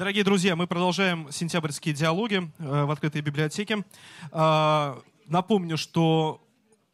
Дорогие друзья, мы продолжаем сентябрьские диалоги э, в открытой библиотеке. Э, напомню, что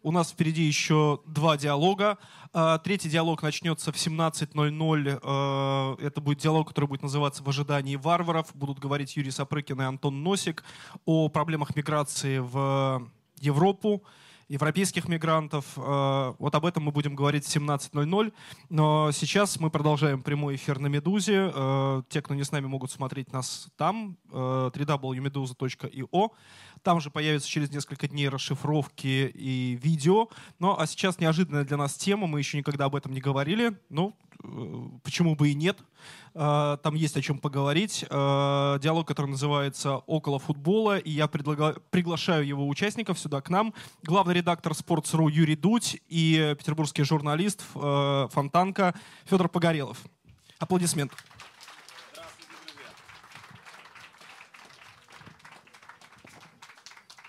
у нас впереди еще два диалога. Э, третий диалог начнется в 17.00. Э, это будет диалог, который будет называться «В ожидании варваров». Будут говорить Юрий Сапрыкин и Антон Носик о проблемах миграции в Европу европейских мигрантов. Э, вот об этом мы будем говорить в 17.00. Но сейчас мы продолжаем прямой эфир на «Медузе». Э, те, кто не с нами, могут смотреть нас там, э, www.meduza.io. Там же появится через несколько дней расшифровки и видео. Ну, а сейчас неожиданная для нас тема, мы еще никогда об этом не говорили. Ну, почему бы и нет. А, там есть о чем поговорить. А, диалог, который называется «Около футбола», и я предлагаю, приглашаю его участников сюда к нам. Главный редактор Sports.ru Юрий Дудь и петербургский журналист Фонтанка Федор Погорелов. Аплодисменты.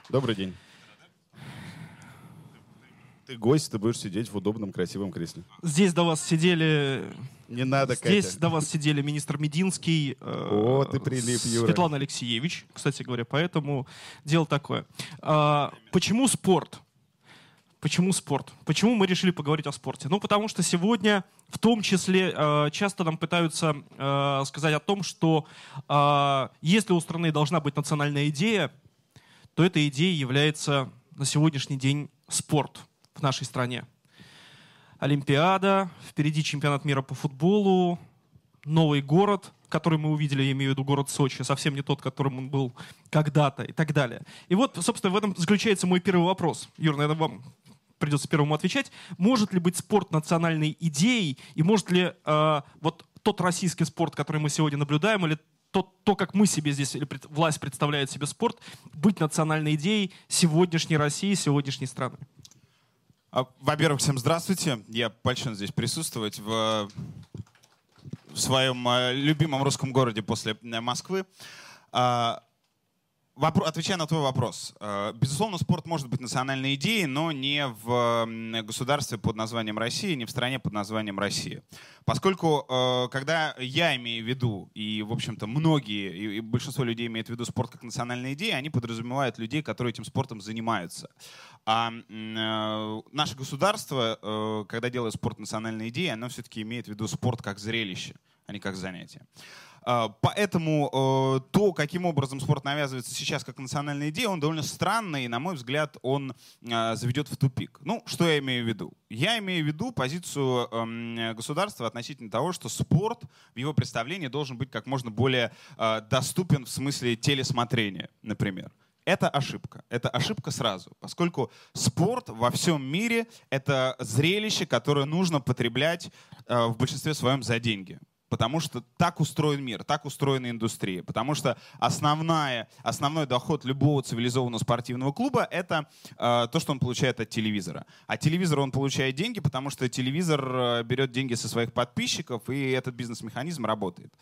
Добрый день. Ты гость, ты будешь сидеть в удобном, красивом кресле. Здесь до вас сидели... Не надо, Здесь Катя. до вас сидели министр Мединский, э, О, ты прилип, Юра. Светлана Алексеевич, кстати говоря, поэтому дело такое. А, почему спорт? Почему спорт? Почему мы решили поговорить о спорте? Ну, потому что сегодня, в том числе, э, часто нам пытаются э, сказать о том, что э, если у страны должна быть национальная идея, то этой идеей является на сегодняшний день спорт в нашей стране. Олимпиада, впереди чемпионат мира по футболу, новый город, который мы увидели, я имею в виду город Сочи, совсем не тот, которым он был когда-то и так далее. И вот, собственно, в этом заключается мой первый вопрос. Юр, наверное, вам придется первому отвечать. Может ли быть спорт национальной идеей, и может ли э, вот тот российский спорт, который мы сегодня наблюдаем, или то, то, как мы себе здесь, или власть представляет себе спорт, быть национальной идеей сегодняшней России, сегодняшней страны? А, во-первых, всем здравствуйте. Я польщен здесь присутствовать в, в своем э, любимом русском городе после э, Москвы. А, Отвечая на твой вопрос, э, безусловно, спорт может быть национальной идеей, но не в государстве под названием Россия, не в стране под названием Россия. Поскольку, когда я имею в виду, и, в общем-то, многие, и большинство людей имеют в виду спорт как национальная идея, они подразумевают людей, которые этим спортом занимаются. А э, наше государство, когда делает спорт национальной идеей, оно все-таки имеет в виду спорт как зрелище, а не как занятие. А, поэтому э, то, каким образом спорт навязывается сейчас как национальная идея, он довольно странный, и, на мой взгляд, он э, заведет в тупик. Ну, что я имею в виду? Я имею в виду позицию эм, государства относительно того, что спорт в его представлении должен быть как можно более э, доступен в смысле телесмотрения, например. Это ошибка. Это ошибка сразу, поскольку спорт во всем мире — это зрелище, которое нужно потреблять в большинстве своем за деньги. Потому что так устроен мир, так устроена индустрия. Потому что основная, основной доход любого цивилизованного спортивного клуба — это э, то, что он получает от телевизора. А телевизор он получает деньги, потому что телевизор э, берет деньги со своих подписчиков, и этот бизнес-механизм работает.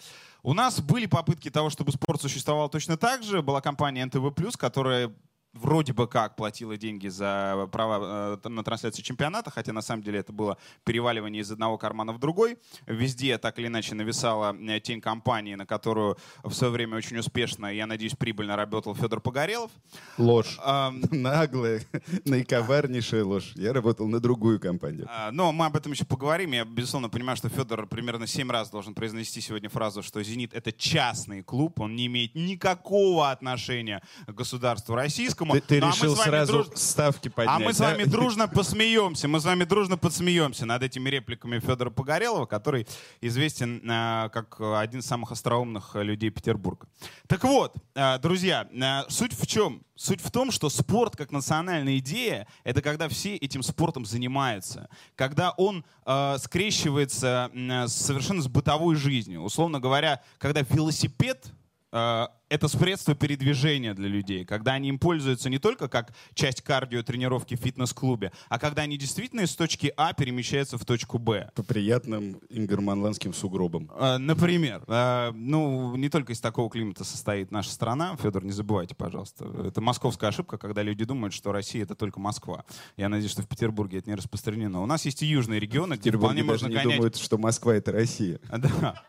У нас были попытки того, чтобы спорт существовал точно так же. Была компания НТВ+, которая вроде бы как платила деньги за права э, на трансляцию чемпионата, хотя на самом деле это было переваливание из одного кармана в другой. Везде так или иначе нависала э, тень компании, на которую в свое время очень успешно, я надеюсь, прибыльно работал Федор Погорелов. Ложь. А, Наглая, наиковарнейшая ложь. Я работал на другую компанию. А, но мы об этом еще поговорим. Я, безусловно, понимаю, что Федор примерно семь раз должен произнести сегодня фразу, что «Зенит» — это частный клуб, он не имеет никакого отношения к государству российскому, по-другому. Ты, ты ну, а решил сразу друж... ставки поднять. А мы с вами да? дружно посмеемся. Мы с вами дружно подсмеемся над этими репликами Федора Погорелова, который известен э, как один из самых остроумных людей Петербурга. Так вот, э, друзья, э, суть в чем? Суть в том, что спорт как национальная идея — это когда все этим спортом занимаются. Когда он э, скрещивается э, совершенно с бытовой жизнью. Условно говоря, когда велосипед это средство передвижения для людей, когда они им пользуются не только как часть кардио тренировки в фитнес-клубе, а когда они действительно из точки А перемещаются в точку Б. По приятным ингерманландским сугробам. А, например. А, ну, не только из такого климата состоит наша страна. Федор, не забывайте, пожалуйста. Это московская ошибка, когда люди думают, что Россия — это только Москва. Я надеюсь, что в Петербурге это не распространено. У нас есть и южные регионы, где вполне можно гонять... думают, что Москва — это Россия. Да.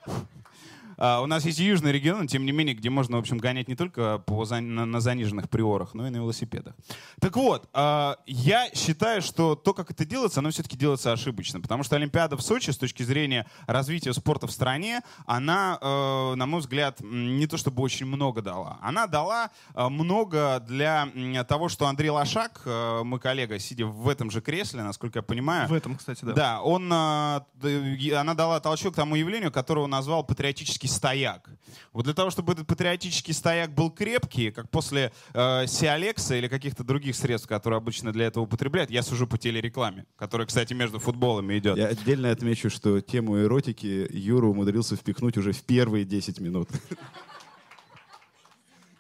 А, у нас есть южный регион, тем не менее, где можно, в общем, гонять не только по, на, на заниженных приорах, но и на велосипедах. Так вот, а, я считаю, что то, как это делается, оно все-таки делается ошибочно, потому что Олимпиада в Сочи с точки зрения развития спорта в стране, она, э, на мой взгляд, не то чтобы очень много дала. Она дала э, много для того, что Андрей Лошак, э, мой коллега, сидя в этом же кресле, насколько я понимаю, В этом, кстати, да. да, он, д- она дала толчок тому явлению, которое он назвал патриотический стояк. Вот для того, чтобы этот патриотический стояк был крепкий, как после э, Сиалекса или каких-то других средств, которые обычно для этого употребляют, я сужу по телерекламе, которая, кстати, между футболами идет. Я отдельно отмечу, что тему эротики Юра умудрился впихнуть уже в первые 10 минут.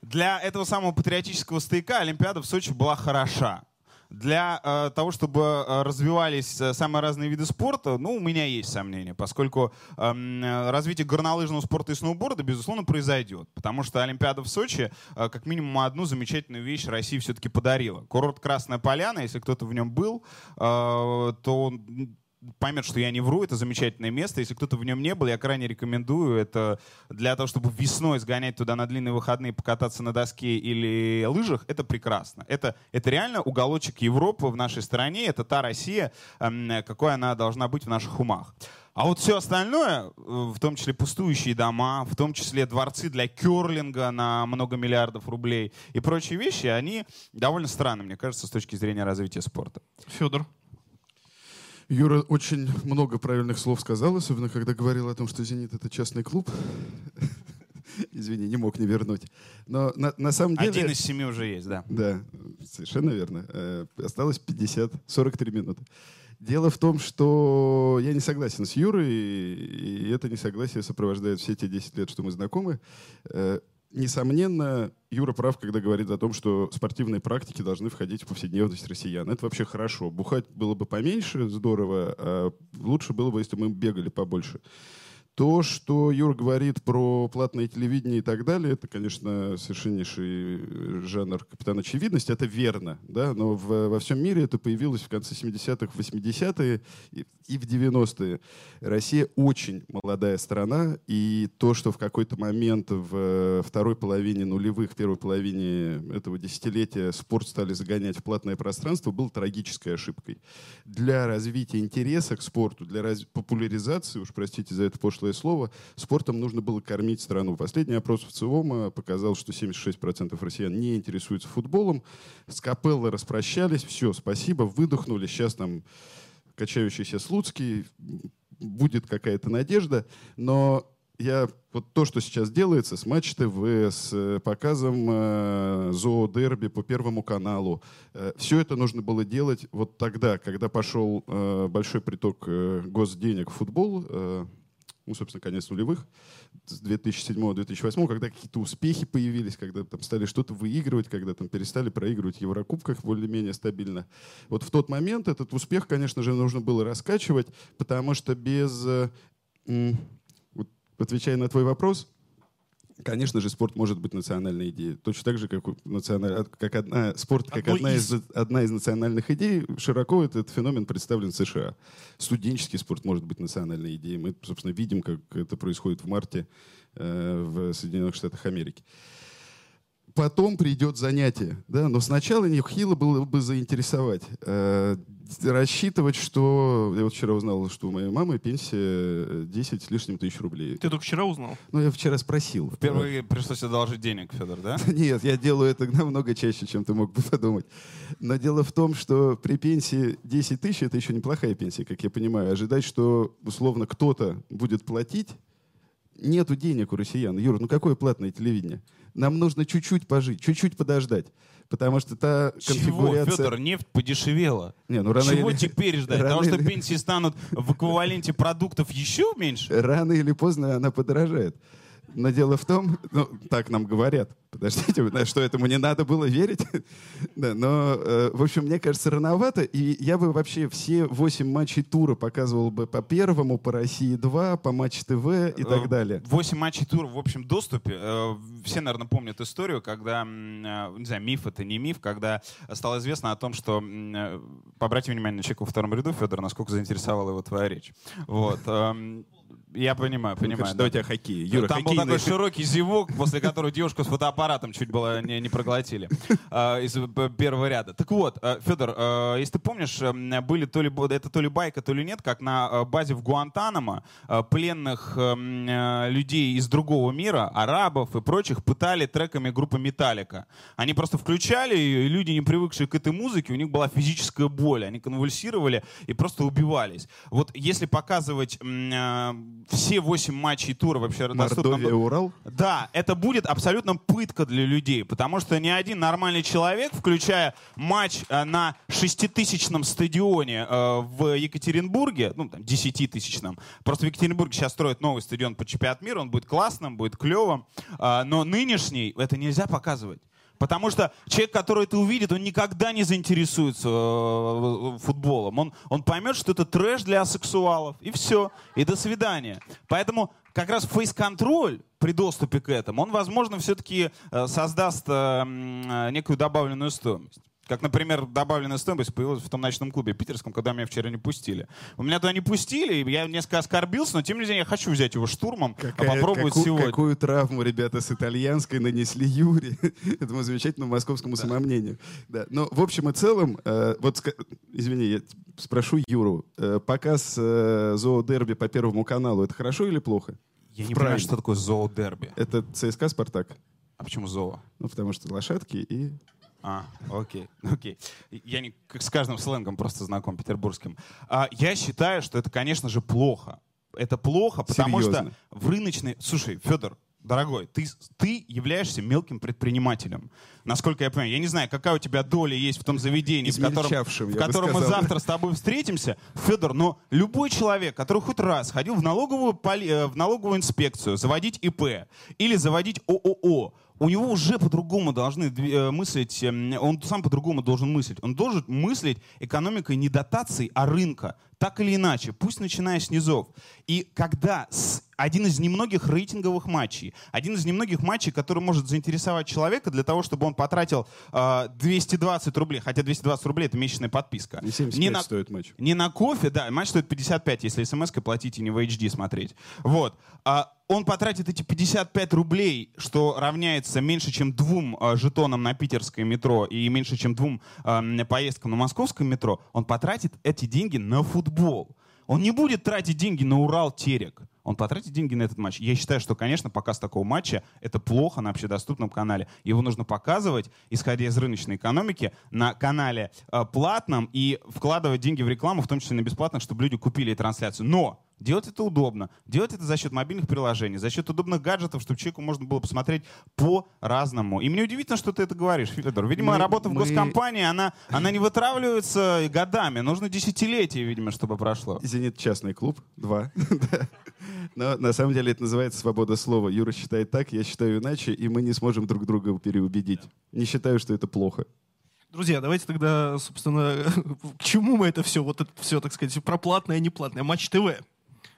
Для этого самого патриотического стояка Олимпиада в Сочи была хороша. Для э, того, чтобы э, развивались э, самые разные виды спорта, ну, у меня есть сомнения, поскольку эм, э, развитие горнолыжного спорта и сноуборда, безусловно, произойдет. Потому что Олимпиада в Сочи, э, как минимум, одну замечательную вещь России все-таки подарила. Курорт Красная Поляна, если кто-то в нем был, э, то он поймет, что я не вру, это замечательное место. Если кто-то в нем не был, я крайне рекомендую. Это для того, чтобы весной сгонять туда на длинные выходные, покататься на доске или лыжах, это прекрасно. Это, это реально уголочек Европы в нашей стране. Это та Россия, эм, какой она должна быть в наших умах. А вот все остальное, э, в том числе пустующие дома, в том числе дворцы для керлинга на много миллиардов рублей и прочие вещи, они довольно странны, мне кажется, с точки зрения развития спорта. Федор. Юра очень много правильных слов сказал, особенно когда говорил о том, что «Зенит» — это частный клуб. Извини, не мог не вернуть. Но на, на самом деле... Один из семи уже есть, да. Да, совершенно верно. Э, Осталось 50, 43 минуты. Дело в том, что я не согласен с Юрой, и это несогласие сопровождает все те 10 лет, что мы знакомы. Несомненно, Юра прав, когда говорит о том, что спортивные практики должны входить в повседневность россиян. Это вообще хорошо. Бухать было бы поменьше, здорово, а лучше было бы, если мы бегали побольше. То, что Юр говорит про платное телевидение и так далее, это, конечно, совершеннейший жанр капитан очевидность. Это верно, да, но в, во всем мире это появилось в конце 70-х, 80-е и, и в 90-е. Россия очень молодая страна, и то, что в какой-то момент в второй половине нулевых, первой половине этого десятилетия спорт стали загонять в платное пространство, было трагической ошибкой. Для развития интереса к спорту, для раз... популяризации, уж простите за это пошлое слово, спортом нужно было кормить страну. Последний опрос в ЦИОМа показал, что 76% россиян не интересуются футболом. С Капелло распрощались, все, спасибо, выдохнули. Сейчас там качающийся Слуцкий, будет какая-то надежда, но я вот то, что сейчас делается с Матч ТВ, с э, показом э, зоодерби по Первому каналу, э, все это нужно было делать вот тогда, когда пошел э, большой приток э, госденег в футбол, э, ну, собственно, конец нулевых, с 2007-2008, когда какие-то успехи появились, когда там стали что-то выигрывать, когда там перестали проигрывать в Еврокубках более-менее стабильно. Вот в тот момент этот успех, конечно же, нужно было раскачивать, потому что без... э, отвечая на твой вопрос, Конечно же, спорт может быть национальной идеей. Точно так же, как, националь- как одна, спорт как Одной одна из. из. одна из национальных идей. Широко этот феномен представлен в США. Студенческий спорт может быть национальной идеей. Мы, собственно, видим, как это происходит в марте э, в Соединенных Штатах Америки. Потом придет занятие, да, но сначала нехило было бы заинтересовать, э, рассчитывать, что... Я вот вчера узнал, что у моей мамы пенсия 10 с лишним тысяч рублей. Ты только вчера узнал? Ну, я вчера спросил. Впервые пришлось одолжить денег, Федор, да? Нет, я делаю это намного чаще, чем ты мог бы подумать. Но дело в том, что при пенсии 10 тысяч это еще неплохая пенсия, как я понимаю. Ожидать, что условно кто-то будет платить, нету денег у россиян. Юра, ну какое платное телевидение? Нам нужно чуть-чуть пожить, чуть-чуть подождать. Потому что та Чего, конфигурация... Федор, нефть подешевела. Не, ну рано Чего или- теперь ждать? рано что или- пенсии станут в эквиваленте продуктов еще меньше? Рано или поздно она подорожает. Но дело в том, ну, так нам говорят, подождите, что этому не надо было верить. да, но, э, в общем, мне кажется, рановато. И я бы вообще все восемь матчей тура показывал бы по первому, по России 2, по Матч ТВ и так Э, далее. Восемь матчей тура в общем доступе. Э, Все, наверное, помнят историю, когда, э, не знаю, миф это не миф, когда стало известно о том, что, обратите внимание на человека во втором ряду, Федор, насколько заинтересовала его твоя речь. Вот. Эм, Я понимаю, Ну, понимаю. конечно, да. давайте о хоккее. Юра, Там был такой широкий зевок, после которого девушку с фотоаппаратом чуть было не, не проглотили а, из первого ряда. Так вот, э, Федор, э, если ты помнишь, э, были то ли, это то ли байка, то ли нет, как на э, базе в Гуантанамо пленных э, м, э, людей из другого мира, арабов и прочих, пытали треками группы Металлика. Они просто включали ее, и люди, не привыкшие к этой музыке, у них была физическая боль. Они конвульсировали и просто убивались. Вот если показывать все восемь матчей тура вообще Мордовия, Урал. да, это будет абсолютно пытка для людей, потому что ни один нормальный человек, включая матч э, на шеститысячном стадионе э, в Екатеринбурге, ну, там, десятитысячном, просто в Екатеринбурге сейчас строят новый стадион по чемпионат мира, он будет классным, будет клевым, э, но нынешний это нельзя показывать. Потому что человек, который это увидит, он никогда не заинтересуется э, футболом. Он, он поймет, что это трэш для асексуалов. И все. И до свидания. Поэтому как раз фейс-контроль при доступе к этому, он, возможно, все-таки э, создаст э, некую добавленную стоимость. Как, например, добавленная стоимость появилась в том ночном клубе питерском, когда меня вчера не пустили. У меня туда не пустили, я несколько оскорбился, но тем не менее я хочу взять его штурмом, а попробовать какую, сегодня. какую травму ребята с итальянской нанесли Юре, этому замечательному московскому самомнению. Да. Но в общем и целом, э, вот, извини, я спрошу Юру, э, показ э, зоодерби по Первому каналу, это хорошо или плохо? Я В не понимаю, прайме. что такое зоодерби. Это ЦСКА «Спартак»? А почему зоо? Ну, потому что лошадки и... А, окей, окей. Я не как с каждым сленгом просто знаком петербургским. А, я считаю, что это, конечно же, плохо. Это плохо, потому Серьезно? что в рыночной... Слушай, Федор, дорогой, ты, ты являешься мелким предпринимателем. Насколько я понимаю. Я не знаю, какая у тебя доля есть в том заведении, в котором, в котором мы завтра с тобой встретимся. Федор, но любой человек, который хоть раз ходил в налоговую, э, в налоговую инспекцию, заводить ИП или заводить ООО, у него уже по-другому должны э, мыслить, эм, он сам по-другому должен мыслить. Он должен мыслить экономикой не дотаций, а рынка. Так или иначе, пусть начиная с низов. И когда один из немногих рейтинговых матчей, один из немногих матчей, который может заинтересовать человека для того, чтобы он потратил э, 220 рублей, хотя 220 рублей это месячная подписка. Не 75 Не на- стоит матч. не на кофе, да, матч стоит 55, если смс-кой платите, не в HD смотреть. Вот. А он потратит эти 55 рублей, что равняется меньше, чем двум а, жетонам на питерское метро и меньше, чем двум а, поездкам на московское метро, он потратит эти деньги на футбол. Он не будет тратить деньги на Урал-Терек. Он потратит деньги на этот матч. Я считаю, что, конечно, показ такого матча — это плохо на общедоступном канале. Его нужно показывать, исходя из рыночной экономики, на канале э, платном и вкладывать деньги в рекламу, в том числе на бесплатных, чтобы люди купили трансляцию. Но делать это удобно. Делать это за счет мобильных приложений, за счет удобных гаджетов, чтобы человеку можно было посмотреть по-разному. И мне удивительно, что ты это говоришь, Федор. Видимо, Мы- работа в мы- госкомпании, она, она не вытравливается годами. Нужно десятилетие, видимо, чтобы прошло. «Зенит» частный клуб, два. Да. Но на самом деле это называется свобода слова. Юра считает так, я считаю иначе, и мы не сможем друг друга переубедить. Не считаю, что это плохо. Друзья, давайте тогда, собственно, к чему мы это все, вот это все, так сказать, про платное и неплатное. Матч ТВ.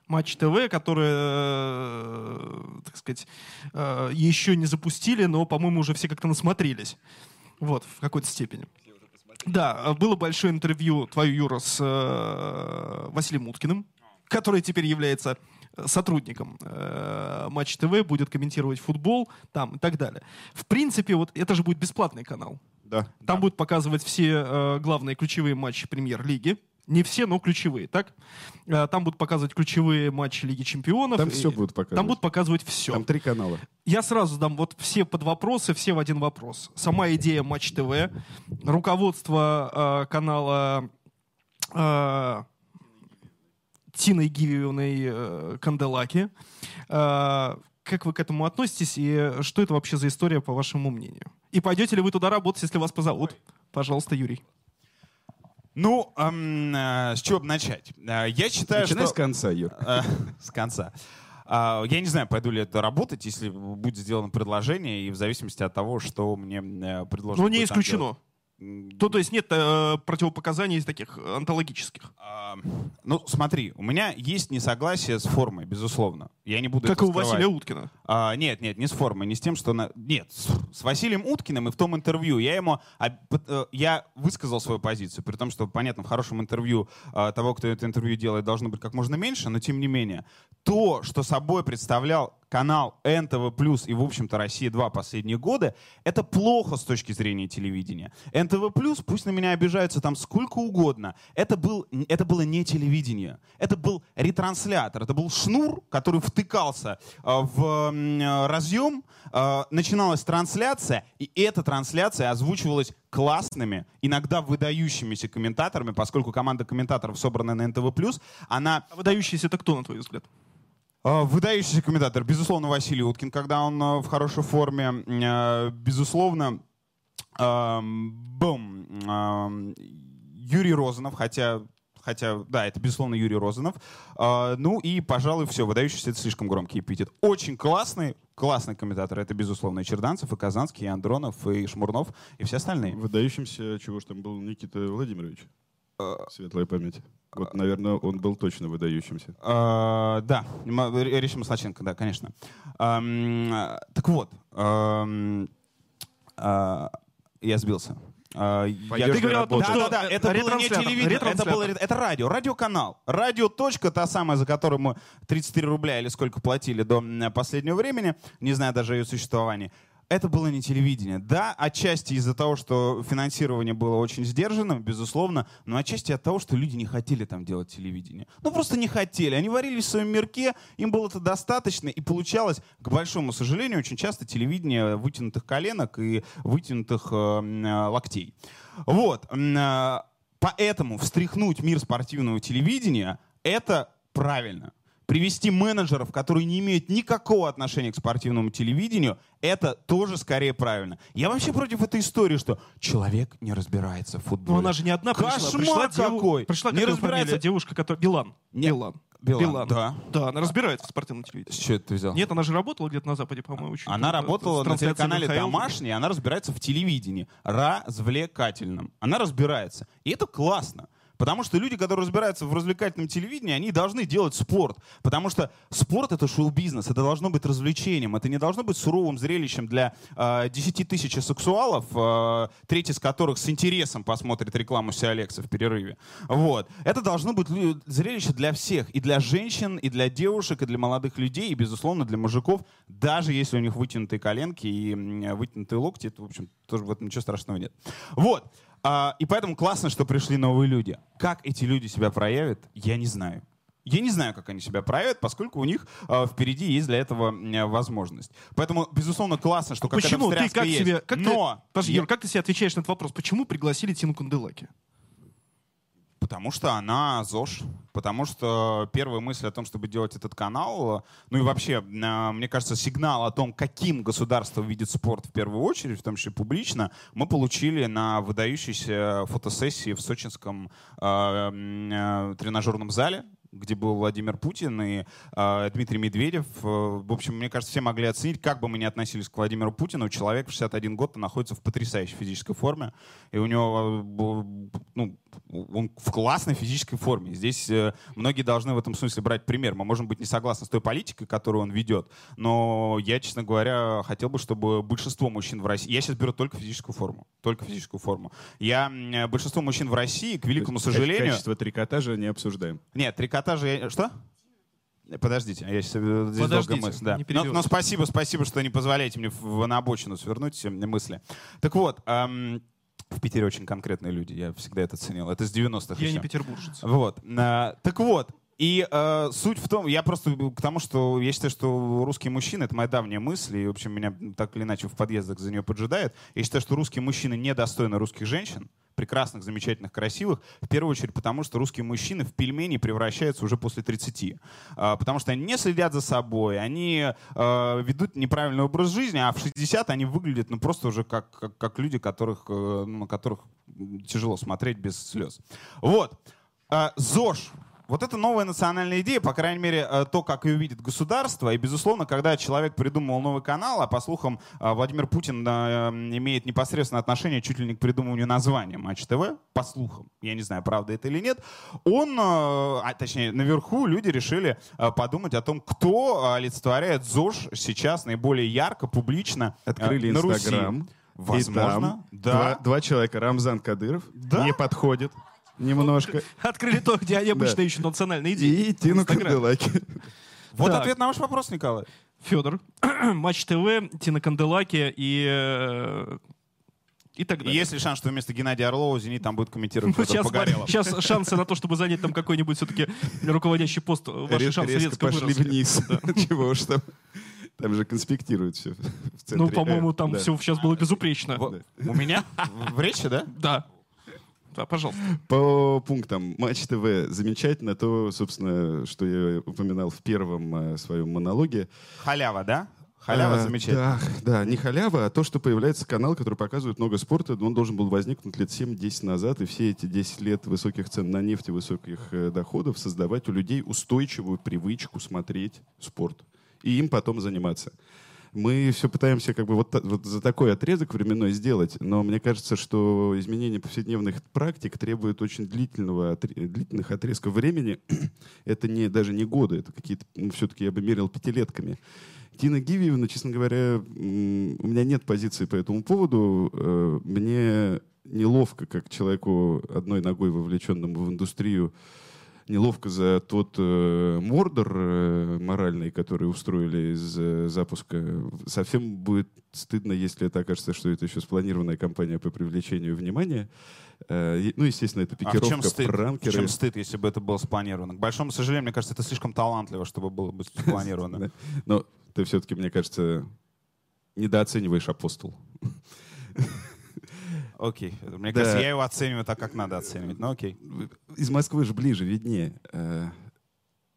Матч ТВ, который, э, так сказать, э, еще не запустили, но, по-моему, уже все как-то насмотрелись. Вот, в какой-то степени. Да, э, было большое интервью твое, Юра, с э, Василием Уткиным, который теперь является сотрудником э, Матч ТВ, будет комментировать футбол там и так далее. В принципе, вот это же будет бесплатный канал. Да. Там будут показывать все э, главные ключевые матчи премьер-лиги. Не все, но ключевые, так? Э, там будут показывать ключевые матчи Лиги Чемпионов. Там все будут показывать. Там будут показывать все. Там три канала. Я сразу дам вот все под вопросы, все в один вопрос. Сама идея Матч ТВ, руководство э, канала э, Тиной Гивиевной э, Канделаки. Э, как вы к этому относитесь и что это вообще за история, по вашему мнению? И пойдете ли вы туда работать, если вас позовут? Пожалуйста, Юрий. Ну, эм, э, с чего бы начать? Э, я считаю, Начинай что... с конца, Юр. Э, с конца. А, Я не знаю, пойду ли это работать, если будет сделано предложение, и в зависимости от того, что мне э, предложат. Ну, не исключено. делать. То, то есть нет э, противопоказаний из таких онтологических. а, Ну, смотри, у меня есть несогласие с формой, безусловно. Я не буду Как и у скрывать. Василия Уткина. А, нет, нет, не с формой, не с тем, что... На... Нет, с, с Василием Уткиным и в том интервью я ему... а, э, я высказал свою позицию, при том, что, понятно, в хорошем интервью а, того, кто это интервью делает, должно быть как можно меньше, но тем не менее. То, что собой представлял канал НТВ+, и, в общем-то, «Россия-2» последние годы, это плохо с точки зрения телевидения. НТВ+, пусть на меня обижаются там сколько угодно, это, был, это было не телевидение. Это был ретранслятор, это был шнур, который втыкался а, в э, разъем, а, начиналась трансляция, и эта трансляция озвучивалась классными, иногда выдающимися комментаторами, поскольку команда комментаторов, собранная на НТВ+, она А выдающийся это кто, на твой взгляд? А, Выдающийся комментатор, безусловно, Василий Уткин, когда он а, в хорошей форме. А, Безусловно, ам, бум, ам, Юрий Розанов, хотя, хотя, да, это, безусловно, Юрий Розанов. Ну и, пожалуй, все, выдающийся — это слишком громкий эпитет. Очень классный, классный комментатор. Это, безусловно, и Черданцев, и Казанский, и Андронов, и Шмурнов, и все остальные. Выдающимся, чего ж там был Никита Владимирович? Э, Светлая память. Вот, наверное, он был точно выдающимся. А, Да, М- Р- Речь Маслаченко, да, конечно. А, Так вот, а, я сбился. А, я- Ты говорил Да, что да, да, это было не телевидение, это было это радио, радиоканал. Радио точка, та самая, за которую мы 33 рубля или сколько платили до последнего времени, не знаю даже ее существовании. Это было не телевидение. Да, отчасти из-за того, что финансирование было очень сдержанным, безусловно, но отчасти от того, что люди не хотели там делать телевидение. Ну, просто не хотели. Они варились в своем мирке, им было это достаточно, и получалось, к большому сожалению, очень часто телевидение вытянутых коленок и вытянутых э, э, локтей. Вот. Э, Поэтому встряхнуть мир спортивного телевидения — это правильно. Привести менеджеров, которые не имеют никакого отношения к спортивному телевидению, это тоже скорее правильно. Я вообще против этой истории, что человек не разбирается в футболе. Ну, она же не одна пришла. Кошмар пришла деву- какой! Пришла, Не разбирается. фамилия, девушка, которая... Билан. Не- Билан. Билан, да. Да, она разбирается в спортивном С телевидении. чего это ты взял? Нет, она же работала где-то на Западе, по-моему. Она работала С на телеканале НХЛ. «Домашний», она разбирается в телевидении, развлекательном. Она разбирается. И это классно. Потому что люди, которые разбираются в развлекательном телевидении, они должны делать спорт. Потому что спорт — это шоу-бизнес, это должно быть развлечением, это не должно быть суровым зрелищем для э, 10 тысяч сексуалов, э, треть из которых с интересом посмотрит рекламу Си Алекса в перерыве. Вот. Это должно быть зрелище для всех, и для женщин, и для девушек, и для молодых людей, и, безусловно, для мужиков, даже если у них вытянутые коленки и вытянутые локти, это, в общем, тоже в этом ничего страшного нет. Вот. А, и поэтому классно, что пришли новые люди. Как эти люди себя проявят, я не знаю. Я не знаю, как они себя проявят, поскольку у них а, впереди есть для этого м, возможность. Поэтому, безусловно, классно, что какая-то Почему? Ты как есть. себе... Как Но ты, подожди, Юр, как ты себе отвечаешь на этот вопрос? Почему пригласили Тину Кунделаки? Потому что она ЗОЖ. Потому что первая мысль о том, чтобы делать этот канал, ну и вообще, мне кажется, сигнал о том, каким государство видит спорт в первую очередь, в том числе публично, мы получили на выдающейся фотосессии в сочинском м, э, тренажерном зале, где был Владимир Путин и э, Дмитрий Медведев. Э, В общем, мне кажется, все могли оценить, как бы мы ни относились к Владимиру Путину, человек в 61 год находится в потрясающей физической форме, и у него, ну, он в классной физической форме. Здесь э, многие должны в этом смысле брать пример. Мы можем быть не согласны с той политикой, которую он ведет, но я, честно говоря, хотел бы, чтобы большинство мужчин в России... Я сейчас беру только физическую форму. Только физическую форму. Я... э, Большинство мужчин в России, к великому сожалению... Качество трикотажа не обсуждаем. Нет, трикотажа... я- Что? Подождите, я сейчас здесь Подождите, долгая мысль. Да. Но, но спасибо, спасибо, что не позволяете мне в, на обочину свернуть э, мысли. Так вот, ам, в Питере очень конкретные люди, я всегда это ценил. Это с 90-х Я еще. не петербуржец. Вот. А, так вот. И э, суть в том, я просто к тому, что я считаю, что русские мужчины, это моя давняя мысль, и, в общем, меня так или иначе в подъездах за нее поджидают. Я считаю, что русские мужчины недостойны русских женщин, прекрасных, замечательных, красивых, в первую очередь потому, что русские мужчины в пельмени превращаются уже после 30. А, потому что они не следят за собой, они э, ведут неправильный образ жизни, а в 60 они выглядят ну, просто уже как, как, как люди, которых, э, на которых тяжело смотреть без слез. Вот. А, ЗОЖ. Вот это новая национальная идея, по крайней мере, э, то, как ее видит государство. И, безусловно, когда человек придумывал новый канал, а по слухам э, Владимир Путин э, имеет непосредственное отношение чуть ли не к придумыванию названия Матч ТВ, по слухам, я не знаю, правда это или нет, он, а точнее, наверху люди решили подумать о том, кто олицетворяет ЗОЖ сейчас наиболее ярко, публично Открыли на Инстаграм. Возможно, и там да. Два, два человека, Рамзан Кадыров, да? не подходит немножко. Открыли то, где они обычно ищут национальные идеи. И Тину Канделаки. Вот ответ на ваш вопрос, Николай. Федор, Матч ТВ, Тина Канделаки и э, и так далее. Есть ли шанс, что вместо Геннадия Орлова «Зенит» там будет комментировать ну, сейчас, Погорелов? Сейчас шансы на то, чтобы занять там какой-нибудь все-таки руководящий пост, ваши шансы резко пошли выросли. вниз. Чего уж там. Там же конспектируют все в центре. Ну, по-моему, там все сейчас было безупречно. У меня? В речи, да? Да. Да, пожалуйста. По пунктам. Матч ТВ замечательно. То, собственно, что я упоминал в первом э, своем монологе. Халява, да? Халява а, замечательно. Да, да, не халява, а то, что появляется канал, который показывает много спорта. Он должен был возникнуть лет 7-10 назад, и все эти 10 лет высоких цен на нефть и высоких э, доходов создавать у людей устойчивую привычку смотреть спорт и им потом заниматься мы все пытаемся как бы вот, вот за такой отрезок временной сделать, но мне кажется, что изменение повседневных практик требует очень длительного, длительных отрезков времени. это не, даже не годы, это какие-то, ну, все-таки я бы мерил пятилетками. Тина Гивиевна, честно говоря, у меня нет позиции по этому поводу. Э, мне неловко, как человеку одной ногой вовлеченному в индустрию, неловко за тот э, мордор э, моральный, который устроили из э, запуска. Совсем будет стыдно, если это окажется, что это еще спланированная кампания по привлечению внимания. Э, ну, естественно, это пикировка, а в чем стыд? пранкеры. В чем стыд, если бы это было спланировано? К большому сожалению, мне кажется, это слишком талантливо, чтобы было бы спланировано. Но ты все-таки, мне кажется, недооцениваешь апостол. Окей. Мне да. кажется, я его оцениваю так, как надо оценивать. Ну окей. Из Москвы же ближе, виднее. Э,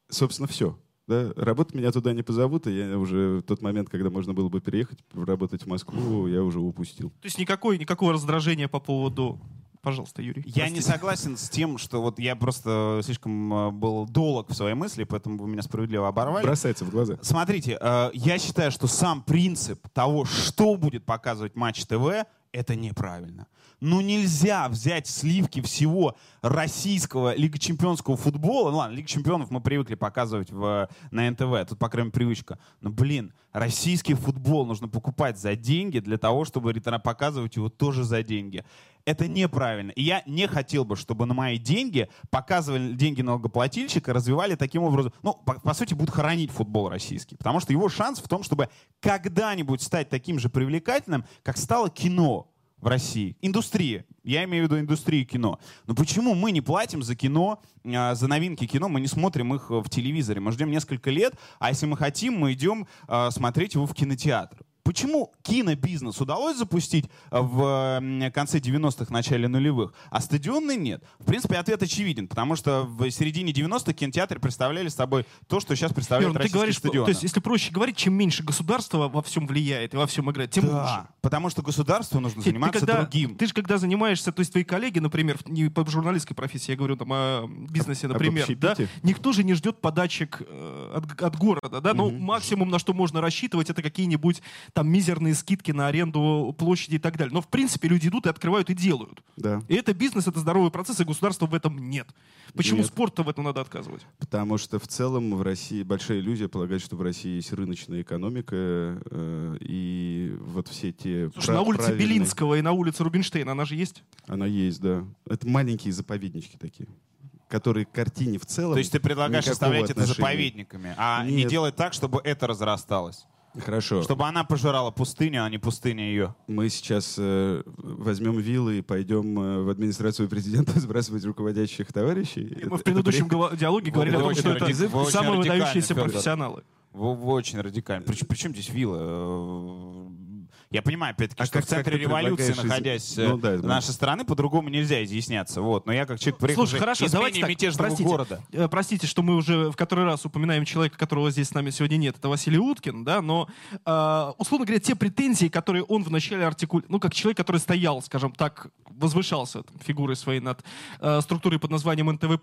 собственно, все. Да? Работать меня туда не позовут, и я уже в тот момент, когда можно было бы переехать, работать в Москву, я уже упустил. То есть никакой, никакого раздражения по поводу Пожалуйста, Юрий. Я простите. не согласен с тем, что вот я просто слишком э, был долг в своей мысли, поэтому вы меня справедливо оборвали. Бросается в глаза. Смотрите, э, я считаю, что сам принцип того, что будет показывать Матч ТВ, это неправильно. Ну нельзя взять сливки всего российского Лига чемпионского футбола. Ну ладно, Лига чемпионов мы привыкли показывать в, на НТВ, тут, по крайней мере, привычка. Но, блин, российский футбол нужно покупать за деньги для того, чтобы показывать его тоже за деньги. Это неправильно. И я не хотел бы, чтобы на мои деньги показывали деньги налогоплательщика, развивали таким образом. Ну, по, по сути, будут хоронить футбол российский. Потому что его шанс в том, чтобы когда-нибудь стать таким же привлекательным, как стало кино в России. Индустрия. Я имею в виду индустрию кино. Но почему мы не платим за кино, а, за новинки кино, мы не смотрим их в телевизоре? Мы ждем несколько лет, а если мы хотим, мы идем а, смотреть его в кинотеатр. Почему кинобизнес удалось запустить э, в конце 90-х, начале нулевых, а стадионный нет? В принципе, ответ очевиден, потому что в середине 90-х кинотеатры представляли собой то, что сейчас представляют Юр, ну, ты говоришь, стадионы. То есть, если проще говорить, чем меньше государство во всем влияет и во всем играет, тем да, лучше. потому что государству нужно ты, заниматься ты когда, другим. Ты же когда занимаешься, то есть твои коллеги, например, не по журналистской профессии, я говорю там о бизнесе, например, да, никто же не ждет подачек э, от, от города, да, но угу. максимум, на что можно рассчитывать, это какие-нибудь там мизерные скидки на аренду площади и так далее. Но, в принципе, люди идут и открывают и делают. Да. И это бизнес, это здоровый процесс, и государства в этом нет. Почему нет. спорт-то в этом надо отказывать? Потому что в целом в России большая иллюзия полагать, что в России есть рыночная экономика, э, и вот все те... Слушай, на улице правильные... Белинского и на улице Рубинштейна она же есть? Она есть, да. Это маленькие заповеднички такие которые к картине в целом. То есть ты предлагаешь оставлять отношения. это заповедниками, а Нет. не делать так, чтобы это разрасталось? Хорошо. Чтобы она пожирала пустыню, а не пустыня ее. Мы сейчас э, возьмем вилы и пойдем э, в администрацию президента сбрасывать руководящих товарищей. Мы в предыдущем говорили вы, о том, что это самые выдающиеся профессионалы. Вы, вы очень радикально. Причем, причем здесь вилла? Э, Я понимаю, опять-таки, А что как- в центре революции, предлагаешь из- находясь Ну э, да, с да. нашей стороны, по-другому нельзя изъясняться. Вот. Но я как человек, приехавший Слушай, хорошо, из давайте так, мятежного простите, города. э, простите, что мы уже в который раз упоминаем человека, которого здесь с нами сегодня нет, это Василий Уткин, да, но, э, условно говоря, те претензии, которые он вначале артикулировал, ну, как человек, который стоял, скажем так, возвышался там, фигурой своей над э, структурой под названием НТВ+,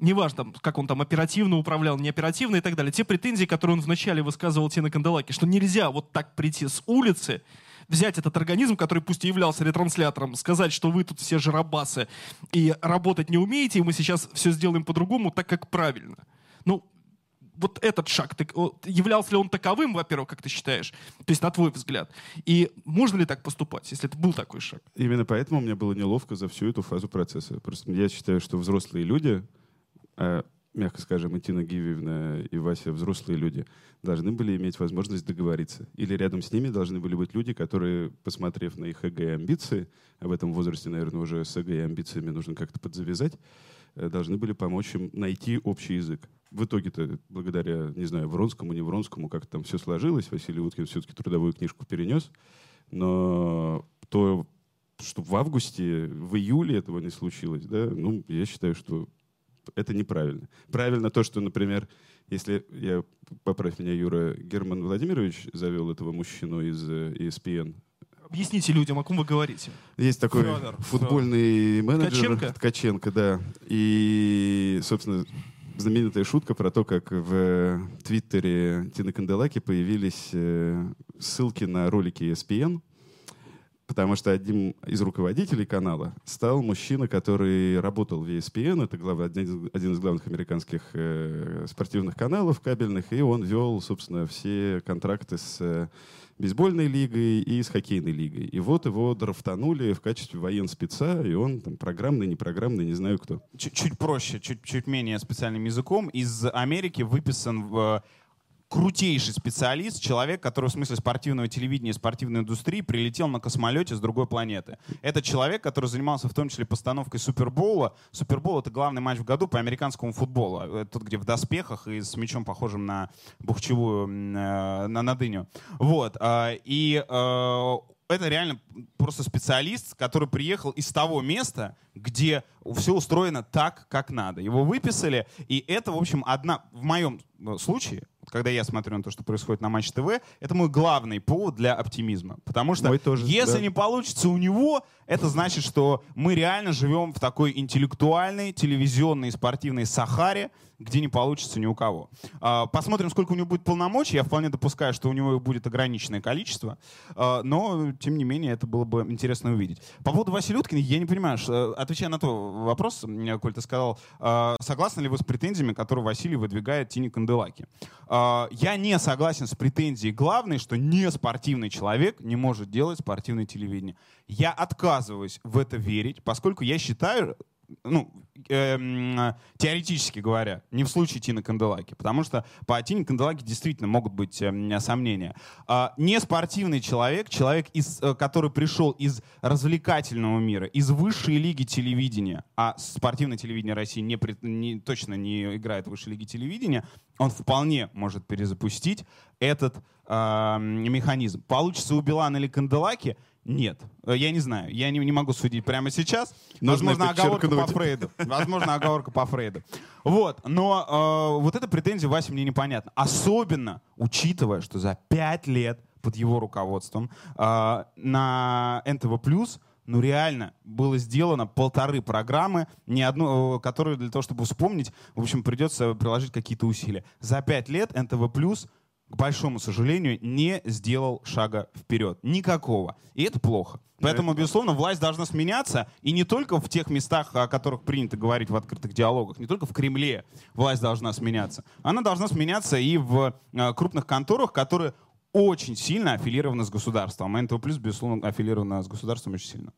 неважно, как он там оперативно управлял, не оперативно и так далее, те претензии, которые он вначале высказывал Тина Канделаки, что нельзя вот так прийти с улицы, взять этот организм, который пусть и являлся ретранслятором, сказать, что вы тут все жиробасы и работать не умеете, и мы сейчас все сделаем по-другому, так как правильно. Ну, вот этот шаг, ты, являлся ли он таковым, во-первых, как ты считаешь, то есть на твой взгляд, и можно ли так поступать, если это был такой шаг? Именно поэтому мне было неловко за всю эту фазу процесса. Просто я считаю, что взрослые люди, а, мягко скажем, и Тина Гивиевна, и Вася, взрослые люди, должны были иметь возможность договориться. Или рядом с ними должны были быть люди, которые, посмотрев на их эго и амбиции, а в этом возрасте, наверное, уже с эго и амбициями нужно как-то подзавязать, э, должны были помочь им найти общий язык. В итоге-то, благодаря, не знаю, Вронскому, не Вронскому, как там все сложилось, Василий Уткин все-таки трудовую книжку перенес, но то, что в августе, в июле этого не случилось, да, ну, я считаю, что это неправильно. Правильно то, что, например, если, я, поправь меня, Юра, Герман Владимирович завел этого мужчину из э, ESPN, Объясните людям, о ком вы говорите. есть такой Фёдор, футбольный менеджер Ткаченко? Ткаченко, да. И, собственно, знаменитая шутка про то, как в Твиттере Тины Канделаки появились э, ссылки на ролики ESPN, потому что одним из руководителей канала стал мужчина, который работал в ESPN, это глава, один, из- главных американских э, спортивных каналов кабельных, и он вел, собственно, все контракты с э, бейсбольной лигой и с хоккейной лигой. И вот его драфтанули в качестве военспеца, и он там программный, непрограммный, не знаю кто. Чуть, чуть проще, чуть, чуть менее специальным языком. Из Америки выписан в крутейший специалист, человек, который в смысле спортивного телевидения спортивной индустрии прилетел на космолете с другой планеты. Это человек, который занимался в том числе постановкой Супербоула. Супербол — это главный матч в году по американскому футболу. Это Тот, где в доспехах и с мячом, похожим на бухчевую, э, на, на дыню. Вот. а, И э, это реально просто специалист, который приехал из того места, где все устроено так, как надо. Его выписали, и это, в общем, одна, в моем э, случае, когда я смотрю на то, что происходит на Матч ТВ, это мой главный повод для оптимизма. Потому что Мой тоже, если да. не получится у него, это значит, что мы реально живем в такой интеллектуальной, телевизионной спортивной Сахаре, где не получится ни у кого. А, Посмотрим, сколько у него будет полномочий. Я вполне допускаю, что у него их будет ограниченное количество. А, Но, тем не менее, это было бы интересно увидеть. По поводу Василия Уткина, я не понимаю, э, отвечая на твой вопрос, Коль, ты сказал, а, согласны ли вы с претензиями, которые Василий выдвигает Тине Канделаки? Я не согласен с претензией главной, что не спортивный человек не может делать спортивное телевидение. Я отказываюсь в это верить, поскольку я считаю, ну, эм, теоретически говоря, не в случае Тины Канделаки, потому что по Тине Канделаки действительно могут быть эм, сомнения. А, не спортивный человек, человек, из, э, который пришел из развлекательного мира, из высшей лиги телевидения, а спортивное телевидение России не, не- точно не играет в высшей лиге телевидения, он вполне может перезапустить этот эм, механизм. Получится у Билана или Канделаки? Нет. Э, Я не знаю. Я не, не могу судить прямо сейчас. Нужно Возможно, оговорка по. Фрейду. Возможно, оговорка по Фрейду. Вот. Но э, вот эта претензия Васе мне непонятна. Особенно учитывая, что за пять лет под его руководством э, на НТВ+, ну реально, было сделано полторы программы, ни одну, э, которые для того, чтобы вспомнить, в общем, придется приложить какие-то усилия. За пять лет НТВ+, к большому сожалению, не сделал шага вперед. Никакого. И это плохо. Поэтому, безусловно, власть должна сменяться, и не только в тех местах, о которых принято говорить в открытых диалогах, не только в Кремле власть должна сменяться. Она должна сменяться и в э, крупных конторах, которые очень сильно аффилированы с государством. А НТВ+, безусловно, аффилирована с государством очень сильно.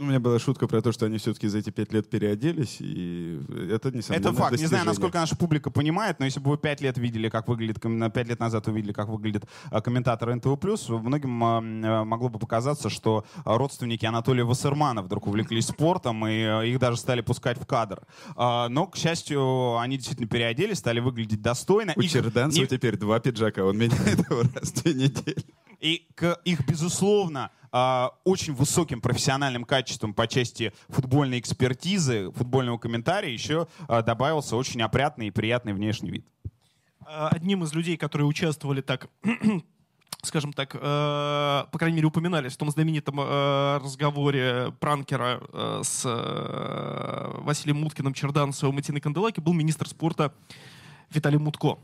У меня была шутка про то, что они все-таки за эти пять лет переоделись, и это несомненно Это факт. Не знаю, достижение. насколько наша публика понимает, но если бы вы пять лет видели, как выглядит, на пять лет назад увидели, как выглядит а, комментатор НТВ+, многим а, а, могло бы показаться, что родственники Анатолия Вассермана вдруг увлеклись спортом, и а, их даже стали пускать в кадр. А, Но, к счастью, они действительно переоделись, стали выглядеть достойно. У И Черданцева не- теперь два пиджака, он меняет его раз в две недели. И к их, безусловно, а, очень высоким профессиональным качеством по части футбольной экспертизы, футбольного комментария еще а, добавился очень опрятный и приятный внешний вид. А, одним из людей, которые участвовали так скажем так, э, по крайней мере, упоминались в том знаменитом э, разговоре пранкера э, с э, Василием Муткиным, Черданцевым и Тиной Канделаки, был министр спорта Виталий Мутко.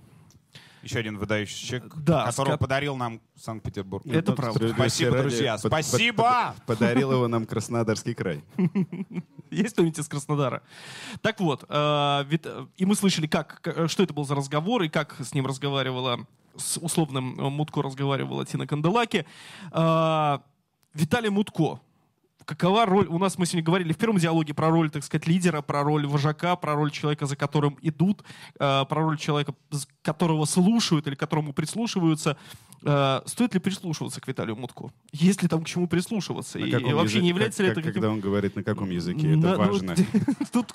Еще один выдающий человек, Да, которого ска- подарил нам Санкт-Петербург. Это Ну, правда. Спасибо, ради, друзья, под- под- спасибо! под- Подарил его нам Краснодарский край. Есть кто-нибудь из Краснодара? Так вот, э, э, и мы слышали, как, что это был за разговор, и как с ним разговаривала, с условным э, Мутко разговаривала Тина Канделаки. Э, Виталий Мутко. Какова роль? У нас мы сегодня говорили в первом диалоге про роль, так сказать, лидера, про роль вожака, про роль человека, за которым идут, э, про роль человека, которого слушают или которому прислушиваются. Э, стоит ли прислушиваться к Виталию Мутко? Есть ли там к чему прислушиваться? И, каком вообще не языке- является как- ли это как- каким Когда он говорит, на каком языке, это на- ну, важно. Тут,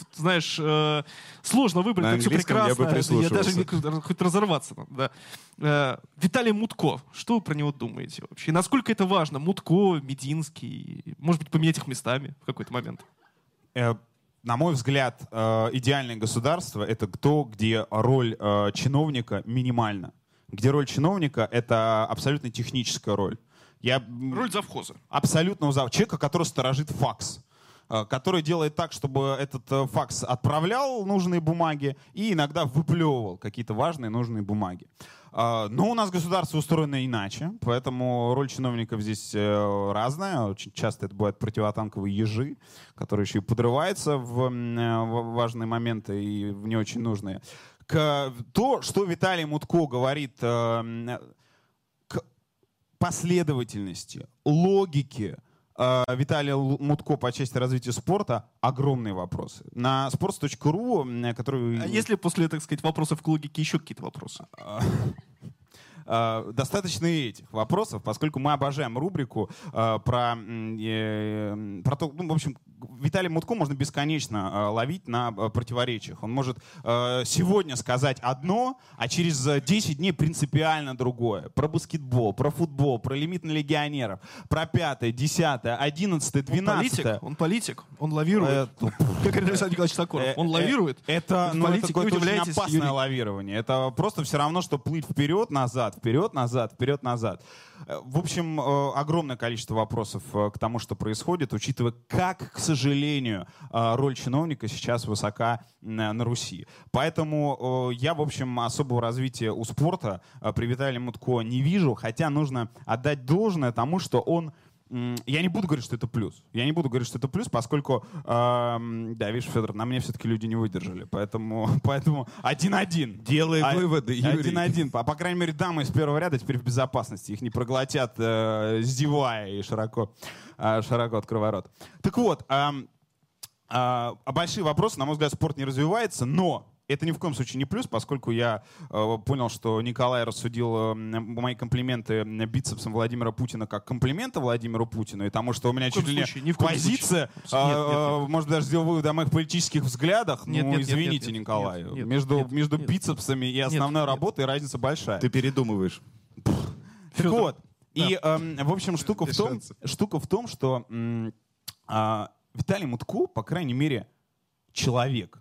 тут, знаешь, э, сложно выбрать, На как все английском я бы прекрасно. Я даже не, хоть разорваться да. Э, Виталий Мутко, что вы про него думаете вообще? И насколько это важно? Мутко, Мединский, может быть, поменять их местами в какой-то момент? Э, На мой взгляд, э, идеальное государство — это то, где роль э, чиновника минимальна. Где роль чиновника — это абсолютно техническая роль. Я Роль завхоза. абсолютного зав- человека, который сторожит факс который делает так, чтобы этот э, факс отправлял нужные бумаги и иногда выплевывал какие-то важные нужные бумаги. А, Но у нас государство устроено иначе, поэтому роль чиновников здесь э, разная. Очень часто это бывают противотанковые ежи, которые еще и подрываются в э, важные моменты и в не очень нужные. К- То, что Виталий Мутко говорит э, к последовательности, логике э, Виталия Лу- Мутко по части развития спорта огромные вопросы. На sports.ru, который... А если после, так сказать, вопросов к логике еще какие-то вопросы? Э, достаточно и этих вопросов, поскольку мы обожаем рубрику э, про, э, про то, ну, в общем, Виталий Мутко можно бесконечно э, ловить на э, противоречиях. Он может э, сегодня сказать одно, а через э, 10 дней принципиально другое. Про баскетбол, про футбол, про лимит на легионеров, про пятое, десятое, одиннадцатое, Он политик, двенадцатое. он политик, он лавирует. Как Александр Николаевич Соколов, он лавирует. Это, ну, какое-то очень опасное лавирование. Это просто все равно, что плыть вперед-назад, вперед-назад, вперед-назад. В общем, огромное количество вопросов к тому, что происходит, учитывая, как, к сожалению, э, роль чиновника сейчас высока на Руси. Поэтому я, в общем, особого развития у спорта э, при Виталии Мутко не вижу, хотя нужно отдать должное тому, что он Я не буду говорить, что это плюс. Я не буду говорить, что это плюс, поскольку, эм, да, видишь, Федор, на мне все-таки люди не выдержали. Поэтому, поэтому один-один. Делай А- выводы, Юрий. Один-один. По, по крайней мере, дамы из первого ряда теперь в безопасности. Их не проглотят, э, зевая и широко, э, широко открывая рот. Так вот, а, а большие вопросы, на мой взгляд, спорт не развивается, но это ни в коем случае не плюс, поскольку я э, понял, что Николай рассудил э, мои комплименты бицепсом Владимира Путина как комплименты Владимиру Путину, и тому, что у меня чуть ли случае, ни не позиция, случае. Нет, нет, э, нет. может, даже сделал вывод о моих политических взглядах, Нет, ну, нет, нет, извините, нет, нет, Николай, нет, нет, между, нет, между нет. бицепсами и основной нет. работой разница большая. Ты передумываешь. Так Фёдор, вот, и, эм, в общем, штука в, том, шансов. штука в том, что а, Виталий Мутко, по крайней мере, человек.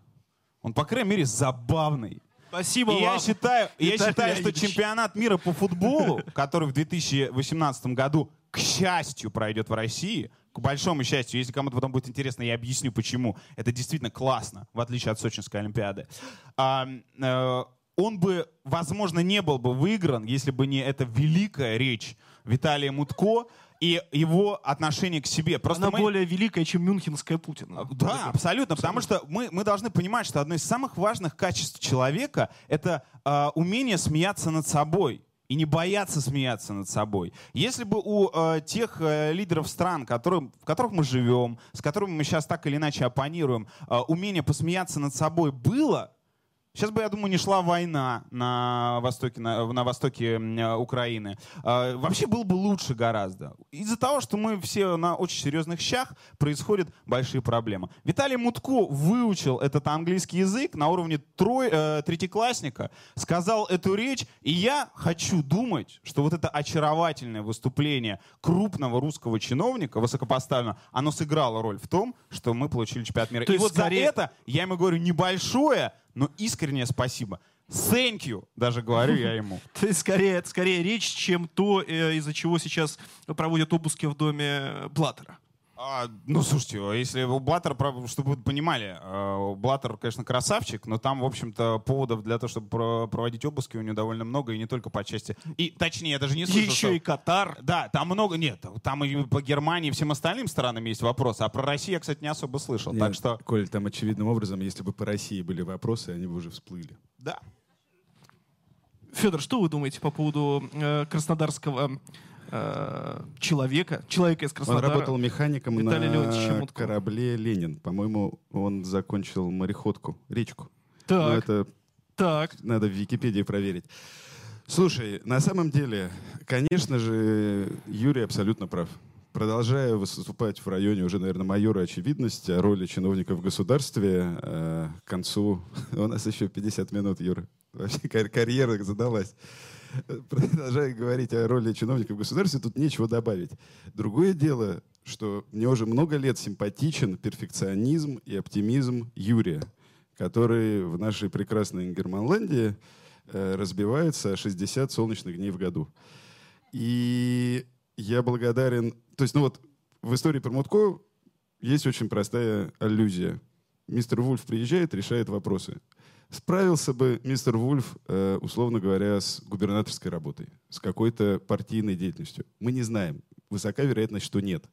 Он, по крайней мере, забавный. Спасибо И вам. я считаю, я считаю, что чемпионат мира по футболу, который в 2018 году, к счастью, пройдет в России, к большому счастью, если кому-то потом будет интересно, я объясню, почему. Это действительно классно, в отличие от Сочинской Олимпиады. А, э, он бы, возможно, не был бы выигран, если бы не эта великая речь Виталия Мутко и его отношение к себе. Просто Она мы- более великая, чем Мюнхенская Путина. да, абсолютно, потому что мы, мы должны понимать, что одно из самых важных качеств человека — это а, умение смеяться над собой и не бояться смеяться над собой. Если бы у э, тех э, лидеров стран, которым, в которых мы живем, с которыми мы сейчас так или иначе оппонируем, э, умение посмеяться над собой было, сейчас бы, я думаю, не шла война на востоке, на, на востоке э, Украины. Э, вообще было бы лучше гораздо. Из-за того, что мы все на очень серьезных щах, происходят большие проблемы. Виталий Мутко выучил этот английский язык на уровне трой, э, третьеклассника, сказал эту речь, и я хочу думать, что вот это очаровательное выступление крупного русского чиновника, высокопоставленного, оно сыграло роль в том, что мы получили чемпионат мира. То и вот скорее- за это я ему говорю небольшое, но искреннее спасибо. Thank you, даже говорю я ему. Есть скорее, это скорее речь, чем то, э, из-за чего сейчас проводят обыски в доме Блаттера. А, ну, слушайте, если у Блаттер, чтобы вы понимали, э, Блаттер, конечно, красавчик, но там, в общем-то, поводов для того, чтобы про- проводить обыски у него довольно много, и не только по части... И, точнее, я даже не слышал, Еще что- и Катар. Да, там много... Нет, там и по Германии и всем остальным странам есть вопросы, а про Россию я, кстати, не особо слышал. Нет, Так что, Коль, там очевидным образом, если бы по России были вопросы, они бы уже всплыли. да. Федор, что вы думаете по поводу э, краснодарского э, человека, человека из Он Краснодара? работал механиком Виталий на корабле «Ленин». По-моему, он закончил мореходку, речку. Но Так, это так. надо в Википедии проверить. Слушай, на самом деле, конечно же, Юрий абсолютно прав. Продолжая выступать в районе уже, наверное, майора очевидности о роли чиновников в государстве, э, к концу... У нас еще 50 минут, Юра. Вообще кар- карьера задалась. Продолжая говорить о роли чиновников в государстве, тут нечего добавить. Другое дело, что мне уже много лет симпатичен перфекционизм и оптимизм Юрия, который в нашей прекрасной Германландии э, разбивается 60 солнечных дней в году. И я благодарен... То есть, ну вот, в истории про Мутко есть очень простая аллюзия. Мистер Вульф приезжает, решает вопросы. Справился бы мистер Вульф, э, условно говоря, с губернаторской работой, с какой-то партийной деятельностью. Мы не знаем. Высока вероятность, что нет.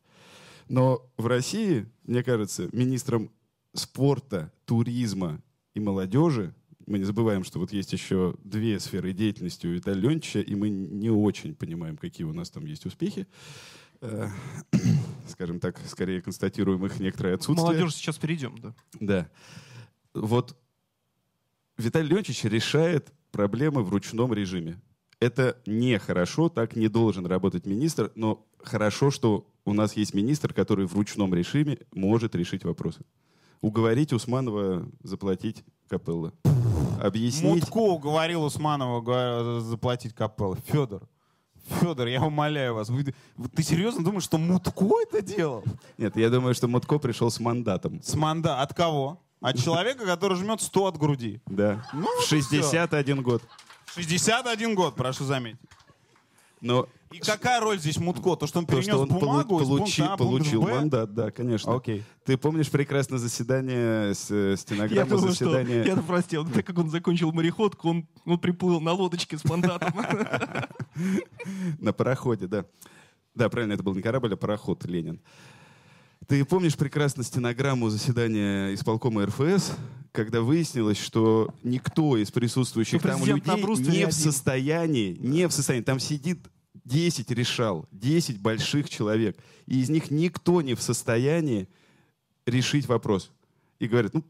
Но в России, мне кажется, министром спорта, туризма и молодежи, мы не забываем, что вот есть еще две сферы деятельности у Виталия Леонтьевича, и мы не очень понимаем, какие у нас там есть успехи. Скажем так, скорее констатируем их некоторое отсутствие. Молодежь сейчас перейдем, да. Да. Вот Виталий Леонтьевич решает проблемы в ручном режиме. Это нехорошо, так не должен работать министр, но хорошо, что у нас есть министр, который в ручном режиме может решить вопросы. Уговорить Усманова заплатить капеллы. Объяснить... Мутко уговорил Усманова заплатить капеллу. Федор, Федор, я умоляю вас, вы, ты серьезно думаешь, что Мутко это делал? Нет, я думаю, что Мутко пришел с мандатом. С манда от кого? От человека, который жмет 100 от груди. Да. Ну, в вот всё. 61 год. 61 год, прошу заметить. Но И какая роль здесь Мутко? То, что он то, перенес что он бумагу из получи- пункта А пункт получил Б? мандат, да, конечно. Окей. Ты помнишь прекрасно заседание, э, Я стенограмму думаю, что, заседания? я простил, так как он закончил мореходку, он, он приплыл на лодочке с мандатом. На пароходе, да. Да, правильно, это был не корабль, а пароход Ленин. Ты помнишь прекрасно стенограмму заседания исполкома РФС, когда выяснилось, что никто из присутствующих Что там людей не в состоянии, не в состоянии, там сидит 10 решал, 10 больших человек, и из них никто не в состоянии решить вопрос. И говорят, ну,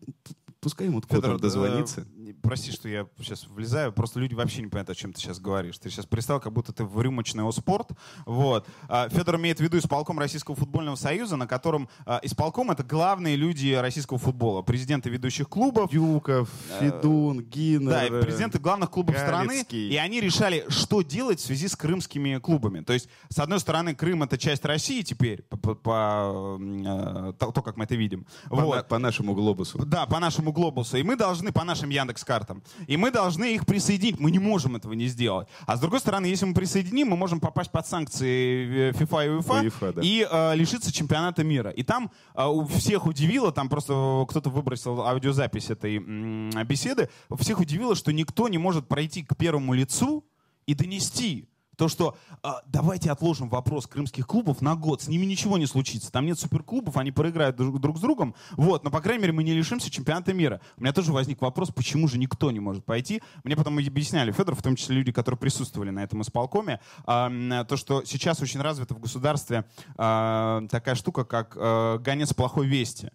пускай ему кто-то Федор, дозвонится. Э, прости, что я сейчас влезаю. Просто люди вообще не понимают, о чем ты сейчас говоришь. Ты сейчас пристал, как будто ты в рюмочный спорт. Вот. А, Федор имеет в виду исполком Российского футбольного союза, на котором а, исполком — это главные люди российского футбола. Президенты ведущих клубов, Дюков, Федун, Гиннер. да, и э, президенты главных клубов страны, Галицкий. и они решали, что делать в связи с крымскими клубами. То есть, с одной стороны, Крым — это часть России теперь, по, по- по, э, то, то, как мы это видим. по, Вот. по нашему глобусу. Да, по нашему глобусу. И мы должны, по нашим Яндекс-картам, и мы должны их присоединить. Мы не можем этого не сделать. А с другой стороны, если мы присоединим, мы можем попасть под санкции э, FIFA и УЕФА УЕФА, да. и э, лишиться чемпионата мира. И там э, у всех удивило, там просто кто-то выбросил аудиозапись этой м, беседы, всех удивило, что никто не может пройти к первому лицу и донести то, что а, давайте отложим вопрос крымских клубов на год, с ними ничего не случится. Там нет суперклубов, они проиграют друг, друг с другом. Вот, но, по крайней мере, мы не лишимся чемпионата мира. У меня тоже возник вопрос, почему же никто не может пойти. Мне потом объясняли, Федор, в том числе люди, которые присутствовали на этом исполкоме, м, то, что сейчас очень развита в государстве а, такая штука, как а, гонец плохой вести.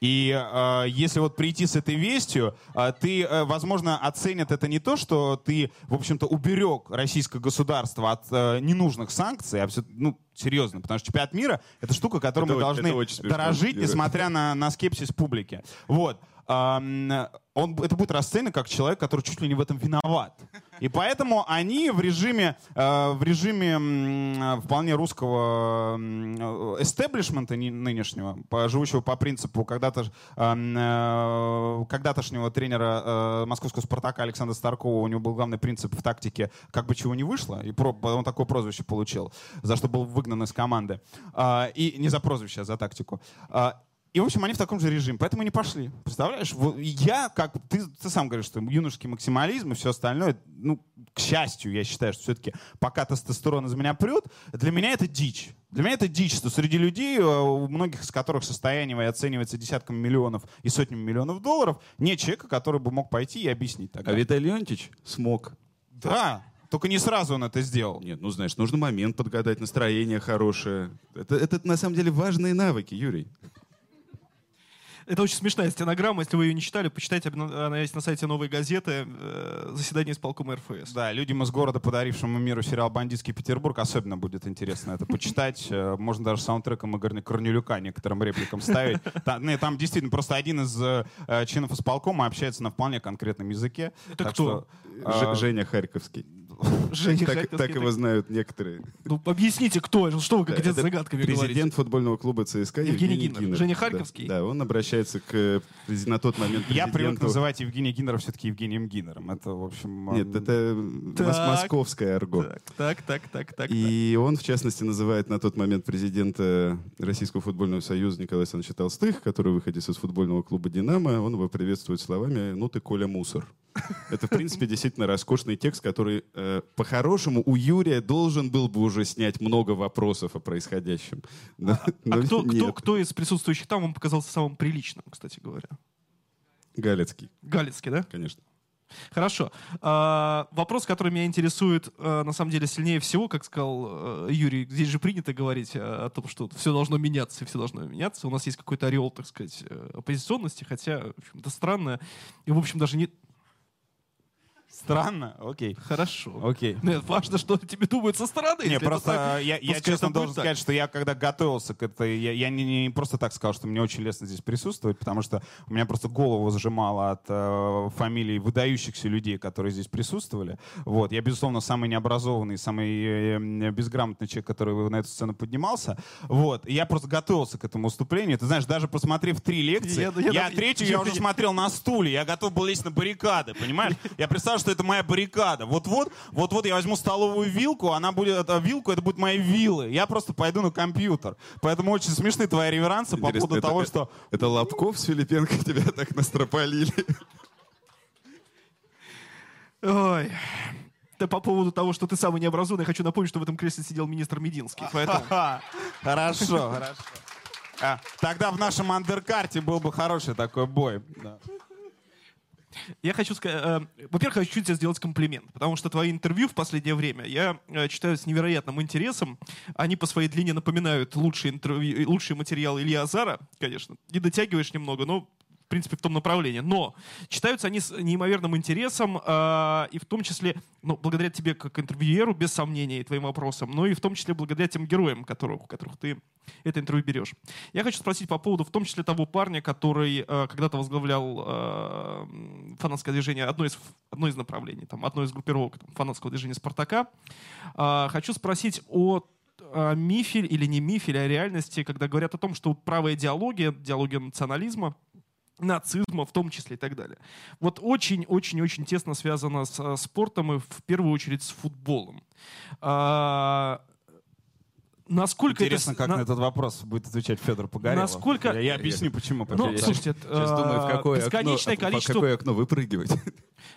И э, если вот прийти с этой вестью, э, ты, э, возможно, оценят это не то, что ты, в общем-то, уберег российское государство от э, ненужных санкций, а все, ну, серьезно, потому что чемпионат мира — это штука, которой Это мы должны очень смешно, дорожить, несмотря на, на скепсис публики. Вот. Ам, Он, это будет расценено как человек, который чуть ли не в этом виноват. И поэтому они в режиме, э, в режиме э, вполне русского эстеблишмента нынешнего, живущего по принципу когда-то ам, э, когда-тошнего тренера э, московского «Спартака» Александра Старкова, у него был главный принцип в тактике «как бы чего не вышло», и про- он такое прозвище получил, за что был выгнан из команды. А, И не за прозвище, а за тактику. И, в общем, они в таком же режиме, поэтому не пошли. Представляешь? Я, как ты, ты сам говоришь, что юношеский максимализм и все остальное, ну, к счастью, я считаю, что все-таки пока тестостерон из меня прет, для меня это дичь. Для меня это дичь, что среди людей, э, у многих из которых состояние оценивается десятками миллионов и сотнями миллионов долларов, нет человека, который бы мог пойти и объяснить тогда. А Виталий Леонтьевич смог. Да, только не сразу он это сделал. Нет, ну знаешь, нужно момент подгадать, настроение хорошее. Это, это на самом деле важные навыки, Юрий. Это очень смешная стенограмма. Если вы ее не читали, почитайте. Она есть на сайте «Новой газеты». э, Заседание исполкома РФС. Да, людям из города, подарившему миру сериал «Бандитский Петербург», особенно будет интересно это почитать. Э, Можно даже саундтреком Игоря Корнелюка некоторым репликам ставить. Там, не, там действительно просто один из э, э, членов исполкома общается на вполне конкретном языке. Это Так кто? что, э, Женя Харьковский. Женя так, так его знают некоторые. Ну, объясните, кто? Что вы как Да, загадками Президент говорите? футбольного клуба ЦСКА Евгений Евгений, Гиннер. Гиннер. Женя Да, Харьковский? Да, он обращается к э, на тот момент Я привык называть Евгения Гиннера все-таки Евгением Гиннером. Это, в общем... Нет, это Так. московское арго. Так, так, так, так, так. так. И он, в частности, называет на тот момент президента Российского футбольного союза Николая Александровича Толстых, который выходит из футбольного клуба «Динамо». Он его приветствует словами «Ну ты, Коля, мусор». Это, в принципе, действительно роскошный текст, который, э, по-хорошему, у Юрия должен был бы уже снять много вопросов о происходящем. Но- А но кто, кто, кто из присутствующих там вам показался самым приличным, кстати говоря? Галецкий, Галицкий, да? конечно. Хорошо. А, вопрос, который меня интересует, а, на самом деле, сильнее всего, как сказал э, Юрий, здесь же принято говорить а, о том, что все должно меняться, и все должно меняться. У нас есть какой-то ореол, так сказать, э, оппозиционности, хотя, в общем, это странно. И, в общем, даже не... Странно? Окей. Хорошо. Окей. Нет, важно, что тебе думают со стороны. Не, просто так, я, я честно должен так. сказать, что я когда готовился к этой, я, я не, не просто так сказал, что мне очень лестно здесь присутствовать, потому что у меня просто голову сжимало от э, фамилий выдающихся людей, которые здесь присутствовали. Вот, я безусловно самый необразованный, самый э, безграмотный человек, который на эту сцену поднимался. Вот, и я просто готовился к этому выступлению. Ты знаешь, даже просмотрев три лекции, Я- я, я- третью я- я уже смотрел на стуле, я готов был лезть на баррикады, понимаешь? Я представил, что это моя баррикада. Вот-вот, вот-вот я возьму столовую вилку, она будет, это вилку, это будет мои вилы. Я просто пойду на компьютер. Поэтому очень смешны твои реверансы по Интересно, поводу это- того, это- что... Это Лобков с Филипенко тебя так настропалили. Ой. Да по поводу того, что ты самый необразованный, хочу напомнить, что в этом кресле сидел министр Мединский. Поэтому... Хорошо, хорошо. А, тогда в нашем андеркарте был бы хороший такой бой. Я хочу сказать, э, во-первых, хочу тебе сделать комплимент, потому что твои интервью в последнее время я э, читаю с невероятным интересом. Они по своей длине напоминают лучшие, интервью, лучшие материалы Ильи Азара, конечно. Не дотягиваешь немного, но принципе в том направлении. Но читаются они с неимоверным интересом, э, и в том числе, ну, благодаря тебе как интервьюеру, без сомнения, и твоим вопросам, но и в том числе благодаря тем героям, которых, которых ты это интервью берешь. Я хочу спросить по поводу, в том числе, того парня, который э, когда-то возглавлял э, фанатское движение, одно из, одно из направлений, там, одно из группировок там, фанатского движения «Спартака». Э, хочу спросить о э, мифе или не мифе, о реальности, когда говорят о том, что правая идеология, идеология национализма, нацизма в том числе и так далее. Вот очень-очень-очень тесно связано с э, спортом и в первую очередь с футболом. А, насколько Интересно, это... как на- на этот вопрос будет отвечать Федор Погорелов. Насколько- Я, я объясню, почему. Ну, потом. слушайте, Сейчас э, думаю, в какое окно, бесконечное в количество какое окно выпрыгивать.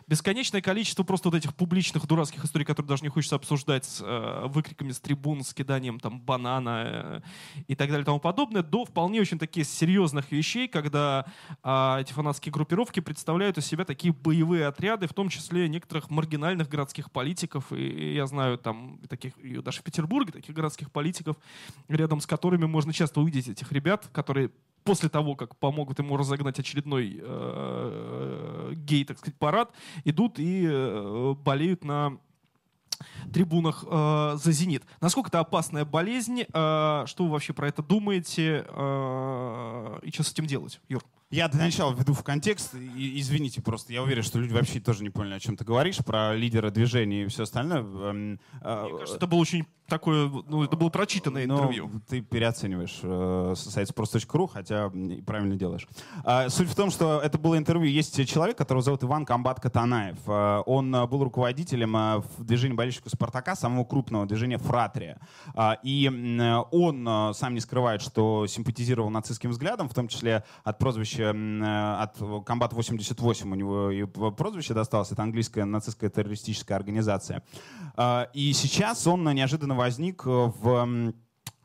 Бесконечное количество просто вот этих публичных дурацких историй, которые даже не хочется обсуждать с э, выкриками с трибун, с киданием там банана э, и так далее и тому подобное, до вполне очень таких серьезных вещей, когда а, эти фанатские группировки представляют из себя такие боевые отряды, в том числе некоторых маргинальных городских политиков, и, и я знаю там таких, и даже в Петербурге таких городских политиков, рядом с которыми можно часто увидеть этих ребят, которые после того, как помогут ему разогнать очередной э, гей, так сказать, парад, идут и э, болеют на трибунах э, за «Зенит». Насколько это опасная болезнь? Э, что вы вообще про это думаете? Э, и что с этим делать, Юр? Я для начала введу в контекст. И, извините, просто я уверен, что люди вообще тоже не поняли, о чем ты говоришь, про лидера движения и все остальное. Эм, э, Мне кажется, это было очень такое, ну, это было прочитанное Но интервью. Ты переоцениваешь э, сайт спрос.ру, хотя правильно делаешь. Э, суть в том, что это было интервью. Есть человек, которого зовут Иван Комбат Катанаев. Э, он э, был руководителем э, в движении болельщиков Спартака, самого крупного движения Фратрия. Э, и э, он э, сам не скрывает, что симпатизировал нацистским взглядом, в том числе от прозвища Э, от Комбат 88 у него и прозвище досталось. Это английская нацистская террористическая организация. Э, и сейчас он неожиданно возник в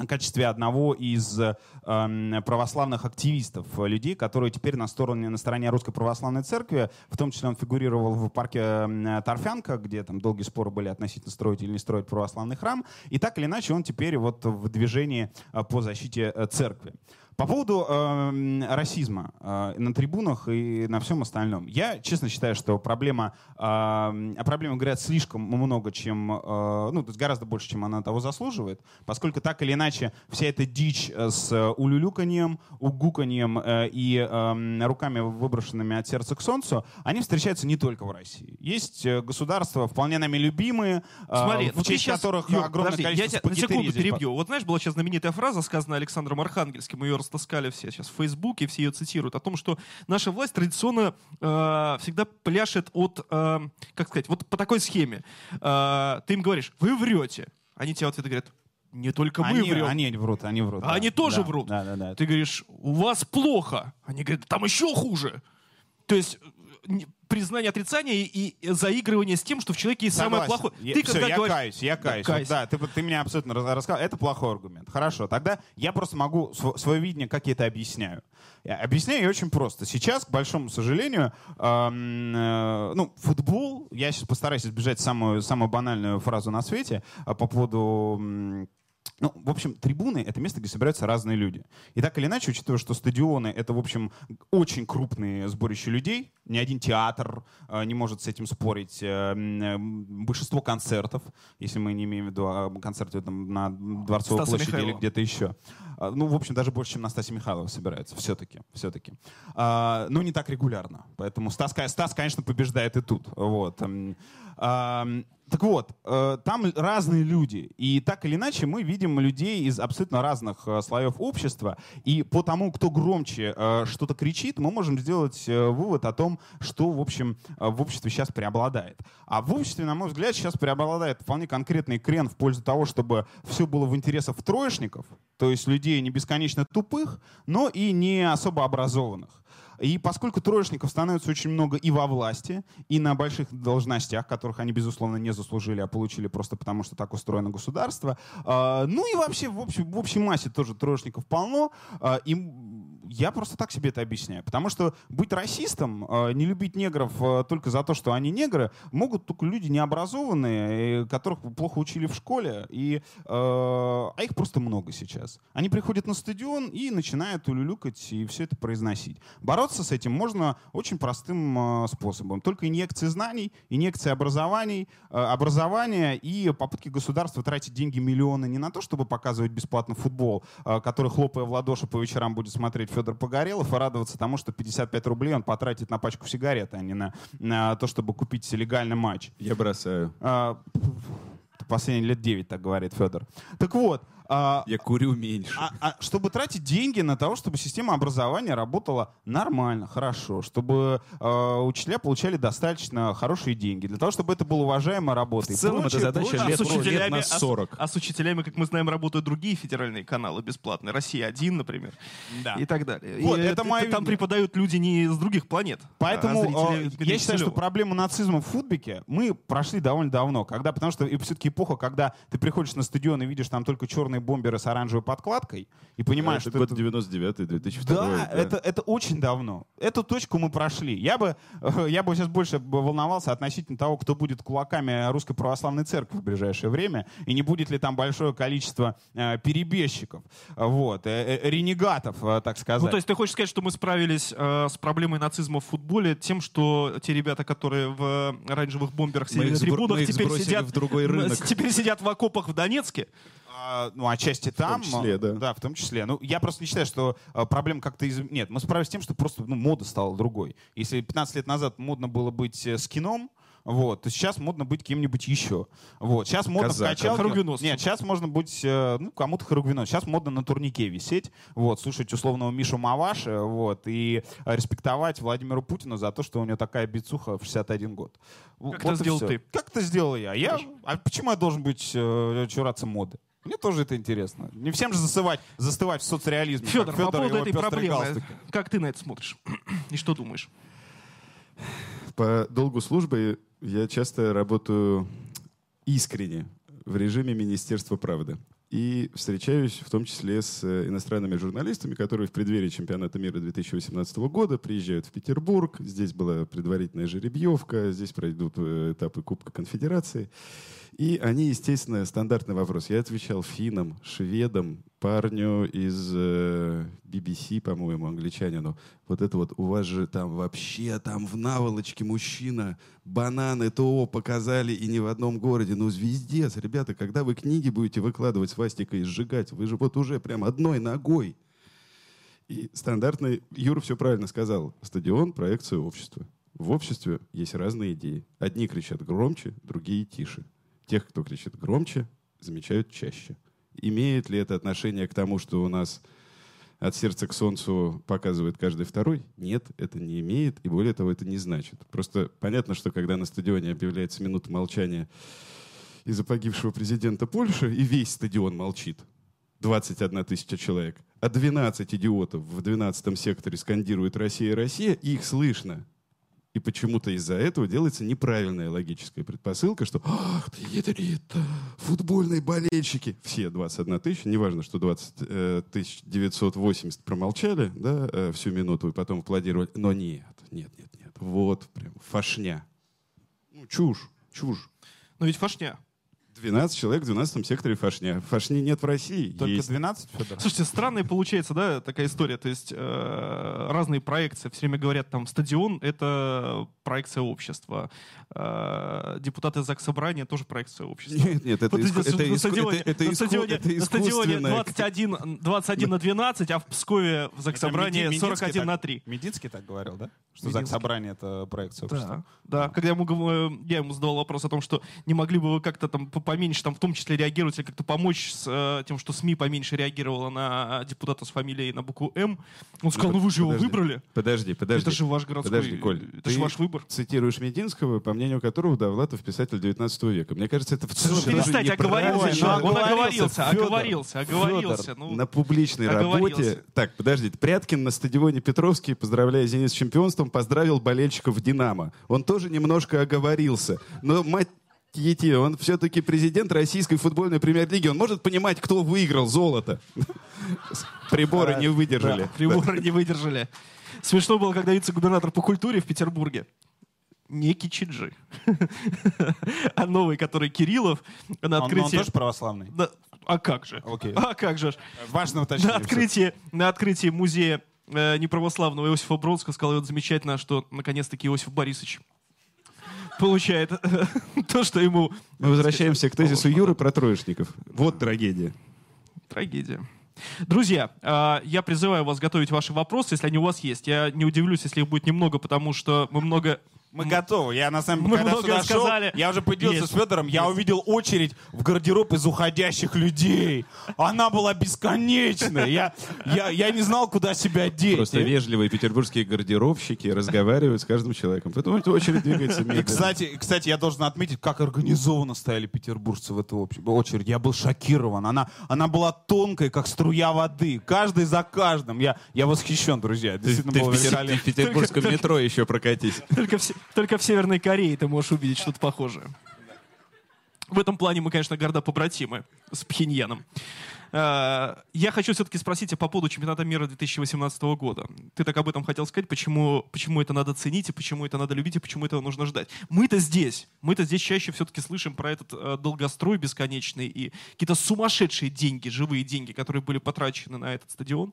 качестве одного из э, православных активистов, людей, которые теперь на стороне, на стороне Русской Православной Церкви, в том числе он фигурировал в парке э, Торфянка, где там долгие споры были относительно строить или не строить православный храм, и так или иначе он теперь вот в движении по защите церкви. По поводу э, расизма э, на трибунах и на всем остальном. Я честно считаю, что проблема, э, о проблеме говорят слишком много, чем, э, ну, то есть гораздо больше, чем она того заслуживает, поскольку так или иначе вся эта дичь э, с улюлюканьем, угуканьем э, и э, руками, выброшенными от сердца к солнцу, они встречаются не только в России. Есть э, государства, вполне нами любимые, э, Смотри, в вот честь сейчас, которых Юр, огромное подожди, количество я тебя на секунду перебью. Вот знаешь, была сейчас знаменитая фраза, сказанная Александром Архангельским, ее растаскали все сейчас в Фейсбуке, все ее цитируют, о том, что наша власть традиционно э, всегда пляшет от, э, как сказать, вот по такой схеме. Э, ты им говоришь, вы врете. Они тебе в ответ говорят, не только мы они, врем. Они врут, они врут. А да. они тоже да, врут. Да, да, да. Ты говоришь, у вас плохо. Они говорят, там еще хуже. То есть признание отрицания и заигрывание с тем, что в человеке есть Согласен. самое плохое. Я, ты все, я говоришь... каюсь, я каюсь. Да, вот, да ты, ты меня абсолютно рассказал. Это плохой аргумент. Хорошо, тогда я просто могу свое видение, как я это объясняю. Я объясняю очень просто. Сейчас, к большому сожалению, эм, э, ну, футбол, я сейчас постараюсь избежать самую, самую банальную фразу на свете э, по поводу ну, в общем, трибуны — это место, где собираются разные люди. И так или иначе, учитывая, что стадионы — это, в общем, очень крупные сборища людей, ни один театр э, не может с этим спорить. Э, э, большинство концертов, если мы не имеем в виду а, концерты там, на Дворцовой Стаса площади Михайлова. или где-то еще. Э, ну, в общем, даже больше, чем на Стасе Михайлова собираются. Все-таки. все-таки. Э, но не так регулярно. Поэтому Стас, Стас конечно, побеждает и тут. Вот. Так вот, э, там разные люди. И так или иначе мы видим людей из абсолютно разных э, слоев общества. И по тому, кто громче э, что-то кричит, мы можем сделать вывод о том, что, в общем, в обществе сейчас преобладает. А в обществе, на мой взгляд, сейчас преобладает вполне конкретный крен в пользу того, чтобы все было в интересах троечников, то есть людей не бесконечно тупых, но и не особо образованных. И поскольку троечников становится очень много и во власти, и на больших должностях, которых они, безусловно, не заслужили, а получили просто потому, что так устроено государство, э, ну и вообще в общей, в общей массе тоже троечников полно, э, и я просто так себе это объясняю. Потому что быть расистом, э, не любить негров э, только за то, что они негры, могут только люди необразованные, которых плохо учили в школе, и, э, а их просто много сейчас. Они приходят на стадион и начинают улюлюкать и все это произносить. Бороться с этим можно очень простым способом. Только инъекции знаний, инъекции образований, образования и попытки государства тратить деньги миллионы не на то, чтобы показывать бесплатно футбол, который, хлопая в ладоши по вечерам, будет смотреть Федор Погорелов и радоваться тому, что 55 рублей он потратит на пачку сигарет, а не на, на то, чтобы купить легальный матч. Я бросаю. А, последние лет 9, так говорит Федор. Так вот, а, Я курю меньше. А, а, чтобы тратить деньги на то, чтобы система образования работала нормально, хорошо, чтобы э, учителя получали достаточно хорошие деньги, для того, чтобы это было уважаемая работа. В целом прочее, это задача лет, а с учителями, лет на 40. А, а с учителями, как мы знаем, работают другие федеральные каналы бесплатные. «Россия-1», например. Да. И так далее. Вот, и это, это мои... Там преподают люди не из других планет. Поэтому а э, я считаю, что проблему нацизма в футбике мы прошли довольно давно. Когда, потому что все-таки эпоха, когда ты приходишь на стадион и видишь там только черные черные бомберы с оранжевой подкладкой и понимаешь, это что год это 99 2002 да, Это, это очень давно. Эту точку мы прошли. Я бы, я бы сейчас больше волновался относительно того, кто будет кулаками Русской Православной Церкви в ближайшее время, и не будет ли там большое количество э, перебежчиков, вот, э, э, ренегатов, э, так сказать. Ну, то есть ты хочешь сказать, что мы справились э, с проблемой нацизма в футболе тем, что те ребята, которые в оранжевых бомберах сидели на трибунах, теперь сидят, в другой рынок. теперь сидят в окопах в Донецке? А, ну, отчасти там. числе, да. Да, в том числе. Ну, я просто не считаю, что а, проблема как-то из... Нет, мы справились с тем, что просто ну, мода стала другой. Если 15 лет назад модно было быть э, скином, вот, то сейчас модно быть кем-нибудь еще. Вот, сейчас модно Казаком. в качалке... Хоругвеносцем. Нет, сейчас можно быть, э, ну, кому-то хоругвенос. Сейчас модно на турнике висеть, вот, слушать условного Мишу Маваша, вот, и респектовать Владимиру Путину за то, что у него такая бицуха в 61 год. В- Как вот это сделал всё. ты? Как это сделал я? я а почему я должен быть э, чураться моды? Мне тоже это интересно. Не всем же засывать, застывать в соцреализме. как Федор, по и поводу этой проблемы, галстуки. как ты на это смотришь? И что думаешь? По долгу службы я часто работаю искренне в режиме Министерства правды. И встречаюсь в том числе с э, иностранными журналистами, которые в преддверии чемпионата мира 2018 года приезжают в Петербург. Здесь была предварительная жеребьевка, здесь пройдут э, этапы Кубка Конфедерации. И они, естественно, стандартный вопрос. Я отвечал финнам, шведам, парню из э, BBC, по-моему, англичанину. Вот это вот, у вас же там вообще там в наволочке мужчина бананы ТО показали и не в одном городе. Ну, звездец, ребята, когда вы книги будете выкладывать свастикой и сжигать, вы же вот уже прям одной ногой. И стандартный, Юра все правильно сказал, стадион — проекция общества. В обществе есть разные идеи. Одни кричат громче, другие тише. Тех, кто кричит громче, замечают чаще. Имеет ли это отношение к тому, что у нас от сердца к солнцу показывает каждый второй? Нет, это не имеет, и более того, это не значит. Просто понятно, что когда на стадионе объявляется минута молчания из-за погибшего президента Польши, и весь стадион молчит, 21 тысяча человек, а 12 идиотов в 12 секторе скандируют «Россия, Россия», их слышно. И почему-то из-за этого делается неправильная логическая предпосылка, что «Ах, ты ядрит, футбольные болельщики». Все 21 тысяча, неважно, что 20 э, тысяч 980 промолчали да, э, всю минуту и потом аплодировали. Но нет, нет, нет, нет. Вот прям фашня. Ну, чушь, чушь. Но ведь фашня. 12 человек в 12 секторе фашня. Фашни нет в России. Только Есть. 12, Федор? Слушайте, странная получается, да, такая история. То есть э, разные проекции. Все время говорят, там, стадион — это проекция общества. Э, депутаты ЗАГС Собрания тоже проекция общества. Нет, нет, это, Вот иску- здесь это, на иску- стадионе- это, это на стадионе- это на стадионе искусственное. 21, 21 на 12, а в Пскове в ЗАГС Собрании Меди- Мединский 41 на так- 3. Мединский так говорил, да? Что Мединский. ЗАГС Собрание — это проекция общества. Да, да. Когда ему, гов- э, я ему задал вопрос о том, что не могли бы вы как-то там поменьше, там в том числе реагировать или как-то помочь с э, тем, что СМИ поменьше реагировала на депутата с фамилией на букву М. Он сказал, ну вы же его Подожди. выбрали. Подожди, подожди. Это же ваш городской... Подожди, Коль. это же ваш выбор. цитируешь Мединского, по мнению которого Довлатов писатель 19 века. Мне кажется, это в целом Слушай, неправильно. оговорился, чувак, он Оговорился, оговорился, Фёдор. оговорился, оговорился. Ну, На публичной оговорился. работе. Так, подождите. Пряткин на стадионе Петровский, поздравляя «Зенит» с чемпионством, поздравил болельщиков «Динамо». Он тоже немножко оговорился. Но, мать Ети, он все-таки президент российской футбольной премьер-лиги. Он может понимать, кто выиграл золото. Приборы не выдержали. Приборы не выдержали. Смешно было, когда вице-губернатор по культуре в Петербурге не Кичиджи, а новый, который Кириллов, на Он, он открытии... тоже православный? Да, а как же? Окей. А как же? Важно На уточнить. открытии, на открытии музея э, неправославного Иосифа Бродского сказал, замечательно, что наконец-таки Иосиф Борисович получает то, что ему... Мы возвращаемся к тезису Юры про троечников. Вот трагедия. Трагедия. Друзья, э, я призываю вас готовить ваши вопросы, если они у вас есть. Я не удивлюсь, если их будет немного, потому что мы много... Мы готовы. Я на самом Мы деле, когда сюда шел, сказали. я уже поделился Есть. с Федором, я увидел очередь в гардероб из уходящих людей. Она была бесконечная. Я, я, я не знал, куда себя деть. Просто вежливые петербургские гардеровщики разговаривают с каждым человеком. Поэтому эта очередь двигается И, медленно. кстати, кстати, я должен отметить, как организованно стояли петербуржцы в эту общ- очередь. Я был шокирован. Она, она была тонкой, как струя воды. Каждый за каждым. Я, я восхищен, друзья. Ты, Действительно ты в, ты в петербургском Только- метро еще прокатись. Только в, Се- только в Северной Корее ты можешь увидеть что-то похожее. В этом плане мы, конечно, горда побратимы с Пхеньяном. Э, Я хочу все-таки спросить тебя по поводу чемпионата мира 2018 года. Ты так об этом хотел сказать, почему, почему это надо ценить, и почему это надо любить, и почему этого нужно ждать. Мы-то здесь, мы-то здесь чаще все-таки слышим про этот э, долгострой бесконечный и какие-то сумасшедшие деньги, живые деньги, которые были потрачены на этот стадион.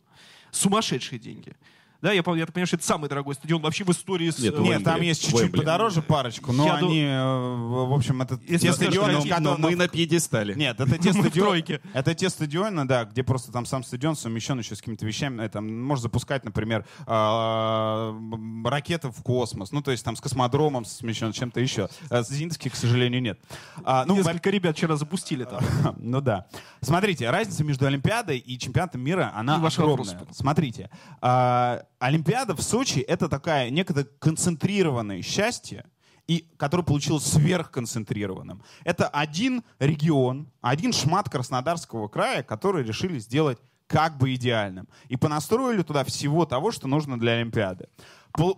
Сумасшедшие деньги. Да, я, я понимаю, что это самый дорогой стадион вообще в истории. с, Нет, э, Нет, там есть чуть-чуть Уэмбли. подороже парочку, но Я они, э, в общем, это Если те стадионы, в они- Но мы на пьедестале. Нет, это те стадионы, это те стадионы, да, где просто там сам стадион совмещен еще с какими-то вещами. Это можно запускать, например, а, ракеты в космос. Ну, то есть там с космодромом совмещен, с чем-то еще. С Зинский, к сожалению, нет. А, ну, Несколько ребят вчера запустили там. ну да. Смотрите, разница между Олимпиадой и чемпионатом мира, она огромная. Смотрите, а, Олимпиада в Сочи — это такая некое концентрированное счастье, и которое получилось сверхконцентрированным. Это один регион, один шмат Краснодарского края, который решили сделать как бы идеальным. И понастроили туда всего того, что нужно для Олимпиады.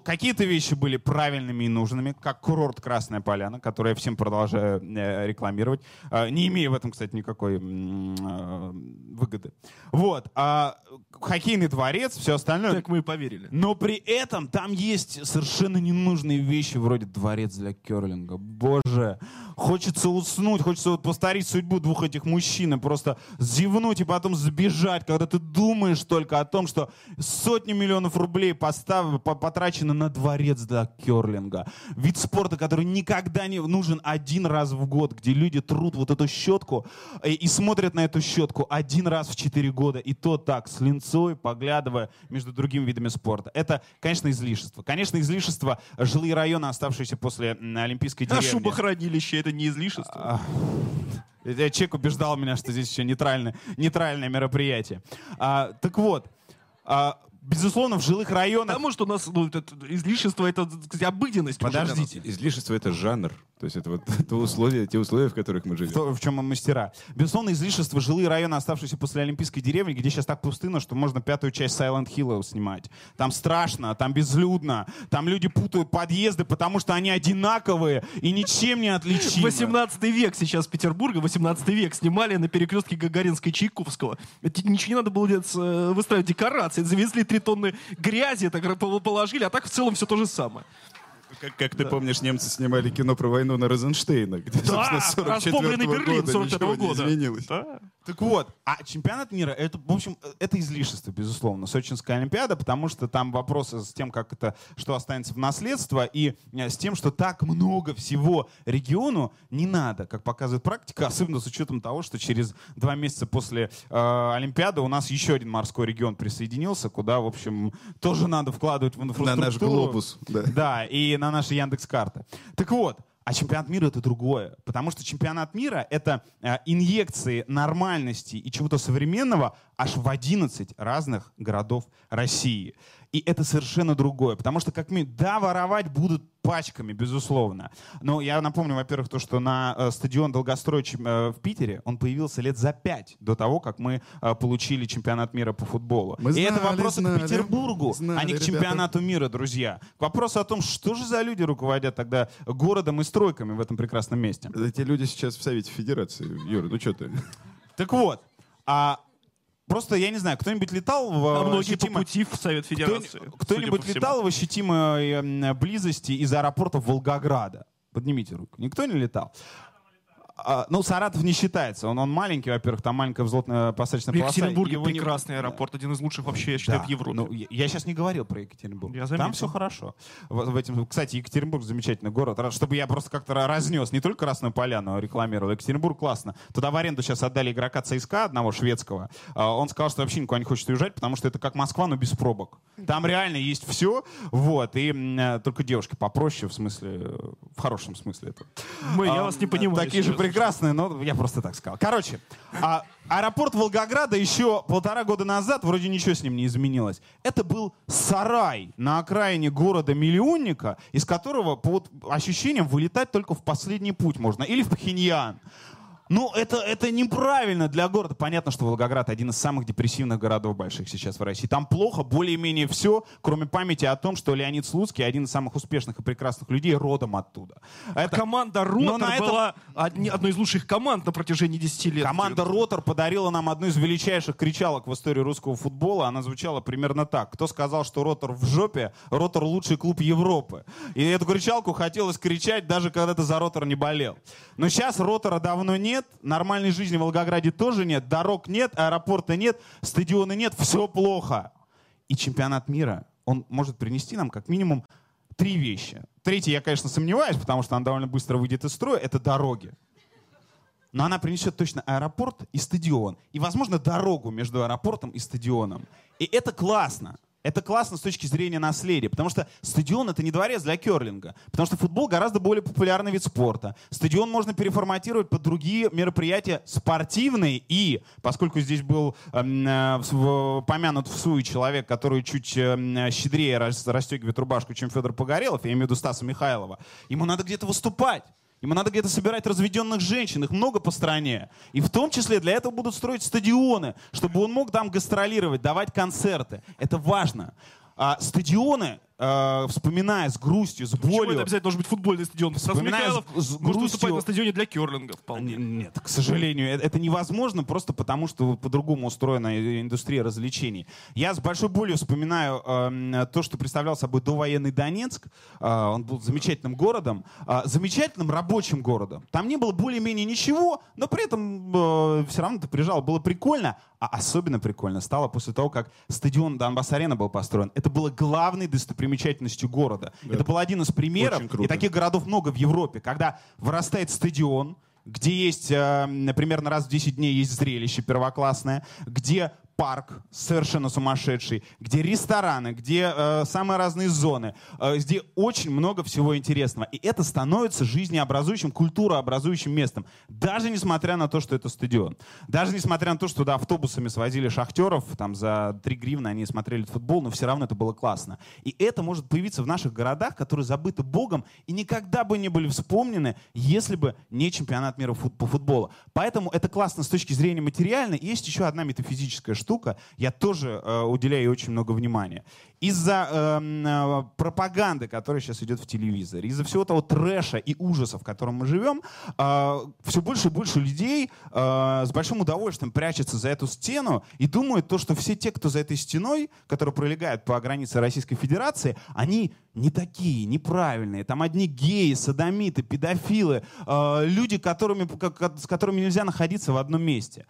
Какие-то вещи были правильными и нужными, как курорт Красная Поляна, который я всем продолжаю э, рекламировать, э, не имея в этом, кстати, никакой э, выгоды. Вот. А хоккейный дворец, все остальное. Так мы и поверили. Но при этом там есть совершенно ненужные вещи, вроде дворец для керлинга. Боже, хочется уснуть, хочется вот повторить судьбу двух этих мужчин и просто зевнуть и потом сбежать, когда ты думаешь только о том, что сотни миллионов рублей постав... по- потрачено на дворец для керлинга. Вид спорта, который никогда не нужен один раз в год, где люди трут вот эту щетку и, и смотрят на эту щетку один раз в четыре года, и то так, с линцой, поглядывая между другими видами спорта. Это, конечно, излишество. Конечно, излишество жилые районы, оставшиеся после Олимпийской А деревни. шубохранилище это не излишество. А, э, Чек убеждал меня, что здесь еще нейтральное, нейтральное мероприятие. А, так вот, а, безусловно, в жилых районах... Потому что у нас ну, это излишество это так сказать, обыденность. Подождите. Излишество — это жанр. То есть это вот то условия, те условия, в которых мы живем. в, в чем мы мастера. Безусловно, излишество жилые районы, оставшиеся после Олимпийской деревни, где сейчас так пустынно, что можно пятую часть Silent Hill снимать. Там страшно, там безлюдно, там люди путают подъезды, потому что они одинаковые и ничем не отличимы. 18 век сейчас Петербурга, 18 век снимали на перекрестке Гагаринской и Чайковского. Это ничего не надо было делать, э, выстраивать декорации. Завезли три тонны грязи, так пол- положили, а так в целом все то же самое. Как, как ты помнишь, немцы снимали кино про войну на Розенштейна, где, Да, собственно, 44 разбомбленный Берлин года 44 ничего не года. изменилось. Да. Так вот, а чемпионат мира, это, в общем, это излишество, безусловно, Сочинская Олимпиада, потому что там вопросы с тем, как это, что останется в наследство, и э, с тем, что так много всего региону не надо, как показывает практика, особенно с учетом того, что через два месяца после э, Олимпиады у нас еще один морской регион присоединился, куда, в общем, тоже надо вкладывать в На инфраструктуру. наш глобус. Да. Да, и на наши Яндекс-карты. Так вот, а чемпионат мира это другое. Потому что чемпионат мира это э, инъекции нормальности и чего-то современного аж в 11 разных городов России. И это совершенно другое. Потому что, как мы, да, воровать будут пачками, безусловно. Но я напомню, во-первых, то, что на э, стадион Долгострой э, в Питере он появился лет за пять до того, как мы э, получили чемпионат мира по футболу. Мы и это вопросы знали. к Петербургу, а Знали, не к ребята. чемпионату мира, друзья. К вопросу о том, что же за люди руководят тогда городом и стройками в этом прекрасном месте. Эти люди сейчас в Совете Федерации. Юра, ну что ты? Так вот, а просто я не знаю, кто-нибудь летал в А э, многие по ощутимо- пути в Совет кто- Федерации. кто-нибудь по всему. летал в ощутимой э, близости из аэропорта Волгограда? Поднимите руку. Никто не летал? А, ну, Саратов не считается. Он, он маленький, во-первых, там маленькая взлотно-посадочная полоса. Екатеринбург его не- прекрасный аэропорт, один из лучших вообще, я считаю, Да. в Европе. Ну, я, я сейчас не говорил про Екатеринбург. Я заметил. Там все хорошо. В, в этом, кстати, Екатеринбург замечательный город. Чтобы я просто как-то разнес не только Красную Поляну рекламировал. Екатеринбург классно. Туда в аренду сейчас отдали игрока ЦСКА, одного шведского. А, Он сказал, что вообще никуда не хочет уезжать, потому что это как Москва, но без пробок. Там реально есть все. Вот. И э, только девушки попроще, в смысле, э, в хорошем смысле это. Мы, я А, вас не понимаю. Такие же прекрасные, но я просто так сказал. Короче, а, аэропорт Волгограда еще полтора года назад, вроде ничего с ним не изменилось. Это был сарай на окраине города-миллионника, из которого, по ощущениям, вылетать только в последний путь можно. Или в Пхеньян. Ну, это, это неправильно для города. Понятно, что Волгоград один из самых депрессивных городов больших сейчас в России. Там плохо более-менее все, кроме памяти о том, что Леонид Слуцкий один из самых успешных и прекрасных людей родом оттуда. Это... Команда Ротор на была этом... одной из лучших команд на протяжении 10 лет. Команда Ротор подарила нам одну из величайших кричалок в истории русского футбола. Она звучала примерно так. Кто сказал, что Ротор в жопе, Ротор лучший клуб Европы. И эту кричалку хотелось кричать, даже когда ты за Ротор не болел. Но сейчас Ротора давно нет нет, нормальной жизни в Волгограде тоже нет, дорог нет, аэропорта нет, стадиона нет, все плохо. И чемпионат мира, он может принести нам как минимум три вещи. Третья я, конечно, сомневаюсь, потому что она довольно быстро выйдет из строя, это дороги. Но она принесет точно аэропорт и стадион. И, возможно, дорогу между аэропортом и стадионом. И это классно. Это классно с точки зрения наследия, потому что стадион это не дворец для керлинга, потому что футбол гораздо более популярный вид спорта. Стадион можно переформатировать под другие мероприятия спортивные и, поскольку здесь был эм, э, помянут в суе человек, который чуть э, щедрее расстегивает рубашку, чем Федор Погорелов, я имею в виду Стаса Михайлова, ему надо где-то выступать. Ему надо где-то собирать разведенных женщин, их много по стране. И в том числе для этого будут строить стадионы, чтобы он мог там гастролировать, давать концерты. Это важно. А, стадионы э, вспоминая с грустью, с болью... Почему это обязательно должен быть футбольный стадион? Вспоминая с, с может выступать на стадионе для керлинга вполне. Нет, к сожалению, это, это невозможно просто потому, что по-другому устроена индустрия развлечений. Я с большой болью вспоминаю э, то, что представлял собой довоенный Донецк. Э, он был замечательным городом, э, замечательным рабочим городом. Там не было более-менее ничего, но при этом э, все равно ты приезжал, было прикольно. А особенно прикольно стало после того, как стадион Донбасс-арена был построен. Это было главной достопримечательностью достопримечательностью города. Да. Это был один из примеров, и таких городов много в Европе, когда вырастает стадион, где есть, э, примерно раз в 10 дней есть зрелище первоклассное, где парк совершенно сумасшедший, где рестораны, где э, самые разные зоны, э, где очень много всего интересного. И это становится жизнеобразующим, культурообразующим местом. Даже несмотря на то, что это стадион. Даже несмотря на то, что туда автобусами свозили шахтеров, там за 3 гривны они смотрели футбол, но все равно это было классно. И это может появиться в наших городах, которые забыты Богом и никогда бы не были вспомнены, если бы не чемпионат мира по футболу. Поэтому это классно с точки зрения материальной. Есть еще одна метафизическая штука, штука, я тоже э, уделяю ей очень много внимания. Из-за э, э, пропаганды, которая сейчас идет в телевизоре, из-за всего того трэша и ужаса, в котором мы живем, э, все больше и больше людей э, с большим удовольствием прячутся за эту стену и думают то, что все те, кто за этой стеной, которые пролегают по границе Российской Федерации, они не такие, неправильные. Там одни геи, садомиты, педофилы, э, люди, которыми, с которыми нельзя находиться в одном месте.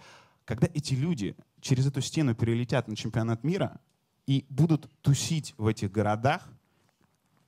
Когда эти люди через эту стену перелетят на чемпионат мира и будут тусить в этих городах,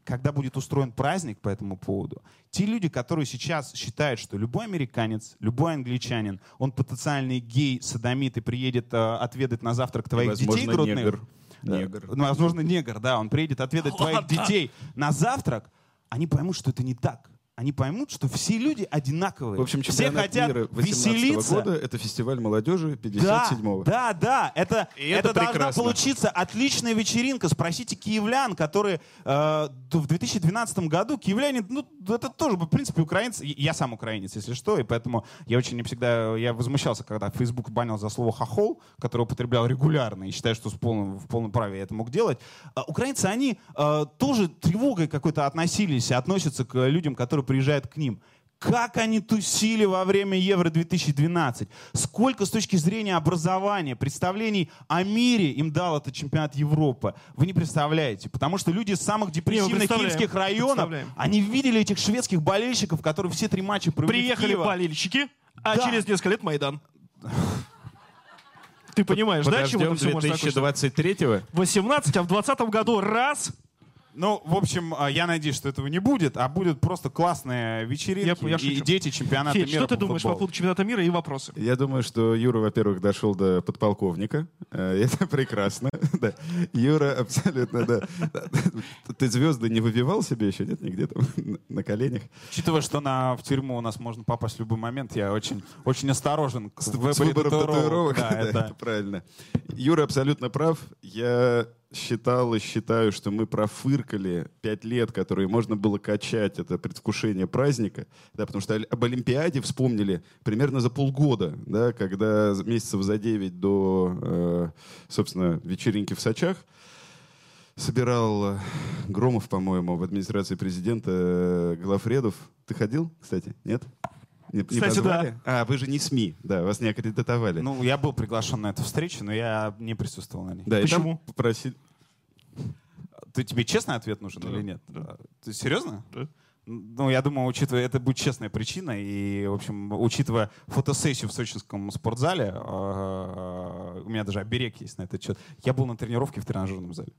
когда будет устроен праздник по этому поводу, те люди, которые сейчас считают, что любой американец, любой англичанин, он потенциальный гей, садомит и приедет э, отведать на завтрак твоих Возможно, детей грудных. Негр. негр. Ну, возможно, негр, да, он приедет отведать твоих детей на завтрак, они поймут, что это не так они поймут, что все люди одинаковые. В общем, все хотят мира веселиться. года это фестиваль молодежи 57-го. Да, да, да. Это, это, это должна получиться отличная вечеринка. Спросите киевлян, которые э, в 2012 году, киевляне, ну, это тоже, в принципе, украинцы. Я сам украинец, если что, и поэтому я очень не всегда, я возмущался, когда Facebook банил за слово «хохол», которое употреблял регулярно, и считаю, что с полным, в полном праве я это мог делать. А украинцы, они э, тоже тревогой какой-то относились, относятся к людям, которые приезжает к ним. Как они тусили во время Евро-2012. Сколько с точки зрения образования, представлений о мире им дал этот чемпионат Европы. Вы не представляете. Потому что люди из самых депрессивных киевских районов, они видели этих шведских болельщиков, которые все три матча провели Приехали болельщики, а да. через несколько лет Майдан. Ты понимаешь, Подождем да, чему это все 2023-го? 18, а в 2020 году раз ну, в общем, а, я надеюсь, что этого не будет, а будут просто классные вечеринки я, я и дети чемпионата Федь, мира. что ты по думаешь футболу. по поводу чемпионата мира и вопросы? Я думаю, что Юра, во-первых, дошел до подполковника. Э, это прекрасно. да. Юра абсолютно, да. Ты звезды не выбивал себе еще, нет, нигде там на коленях? Учитывая, что на, в тюрьму у нас можно попасть в любой момент, я очень, очень осторожен с, с выбором татуировок. Да, да, это... это правильно. Юра абсолютно прав. Я считал и считаю, что мы профыркали пять лет, которые можно было качать, это предвкушение праздника, да, потому что об Олимпиаде вспомнили примерно за полгода, да, когда месяцев за девять до, э, собственно, вечеринки в Сочах собирал э, Громов, по-моему, в администрации президента э, Глафредов. Ты ходил, кстати? Нет? Не, Кстати, не да. А, вы же не СМИ, да, вас не аккредитовали. Ну, я был приглашен на эту встречу, но я не присутствовал на ней. да, почему? И там попросили... Ты, тебе честный ответ нужен Да, или нет? да. Ты серьезно? Да. Ну, я думаю, учитывая, это будет честная причина, и, в общем, учитывая фотосессию в сочинском спортзале, э, у меня даже оберег есть на этот счет, я был на тренировке в тренажерном зале.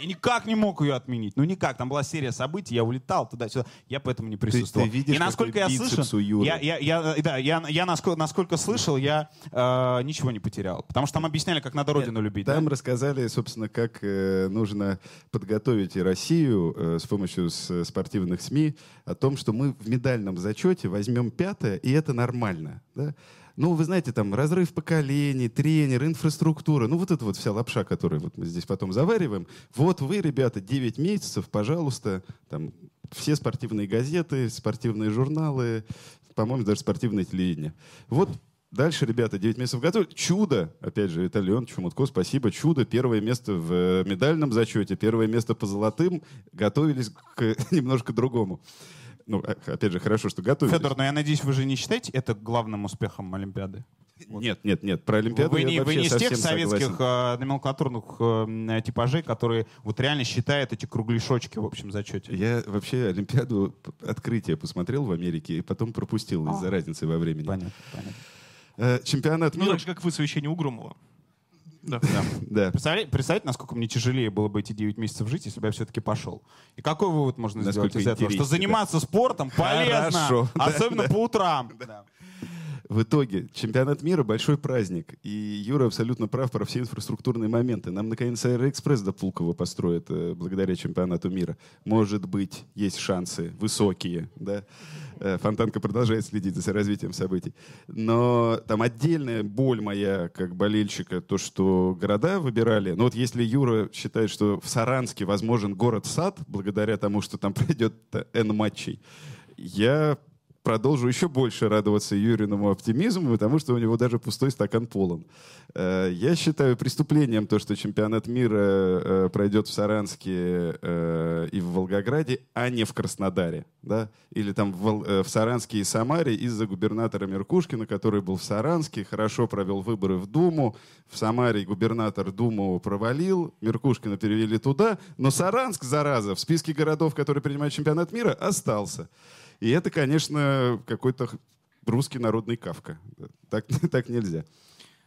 Я никак не мог ее отменить. Ну никак. Там была серия событий, я улетал туда-сюда. Я поэтому не присутствовал. ты видишь, и насколько я слышал, я, я, я, да, я, я насколько, насколько слышал, я э, ничего не потерял. Потому что там объясняли, как надо родину любить. да? Там рассказали, собственно, как э, нужно подготовить и Россию э, с помощью с- спортивных СМИ о том, что мы в медальном зачете возьмем пятое, и это нормально. Да? Ну, вы знаете, там разрыв поколений, тренер, инфраструктура, ну вот это вот вся лапша, которую вот мы здесь потом завариваем. Вот вы, ребята, 9 месяцев, пожалуйста, там все спортивные газеты, спортивные журналы, по-моему, даже спортивное телевидение. Вот Дальше, ребята, 9 месяцев готовы. Чудо, опять же, Виталий Леонтьевич, Мутко, спасибо. Чудо, первое место в э, медальном зачете, первое место по золотым. Готовились к немножко другому. Ну, а- опять же, хорошо, что готовились. Федор, но я надеюсь, вы же не считаете это главным успехом Олимпиады? Нет, нет, нет, про Олимпиаду Вы я не, вы вообще не из тех советских э, номенклатурных э, типажей, которые вот реально считают эти кругляшочки в общем зачете. Я вообще Олимпиаду открытие посмотрел в Америке и потом пропустил из-за А. разницы во времени. Понятно, понятно. Э, Чемпионат Ну, мира... так же, как высвещение у Громова. Да. Да. Да. Представляете, представляете, насколько мне тяжелее было бы эти 9 месяцев жить, если бы я все-таки пошел? И какой вывод можно Насколько сделать из этого? Что заниматься спортом полезно, Хорошо. Да, особенно по утрам. Да. В итоге чемпионат мира большой праздник. И Юра абсолютно прав про все инфраструктурные моменты. Нам, наконец, Аэроэкспресс до Пулково построят э, благодаря чемпионату мира. Может быть, есть шансы высокие. Да? Э, Фонтанка продолжает следить за развитием событий. Но там отдельная боль моя, как болельщика, то, что города выбирали. Ну вот если Юра считает, что в Саранске возможен город-сад, благодаря тому, что там пройдет N матчей, я продолжу еще больше радоваться Юриному оптимизму, потому что у него даже пустой стакан полон. Э, Я считаю преступлением то, что чемпионат мира э, пройдет в Саранске э, и в Волгограде, а не в Краснодаре. Да? Или там в, Саранске и Самаре из-за губернатора Меркушкина, который был в Саранске, хорошо провел выборы в Думу. В Самаре губернатор Думу провалил, Меркушкина перевели туда, но Саранск, зараза, в списке городов, которые принимают чемпионат мира, остался. И это, конечно, какой-то русский народный кавка. Так, так нельзя.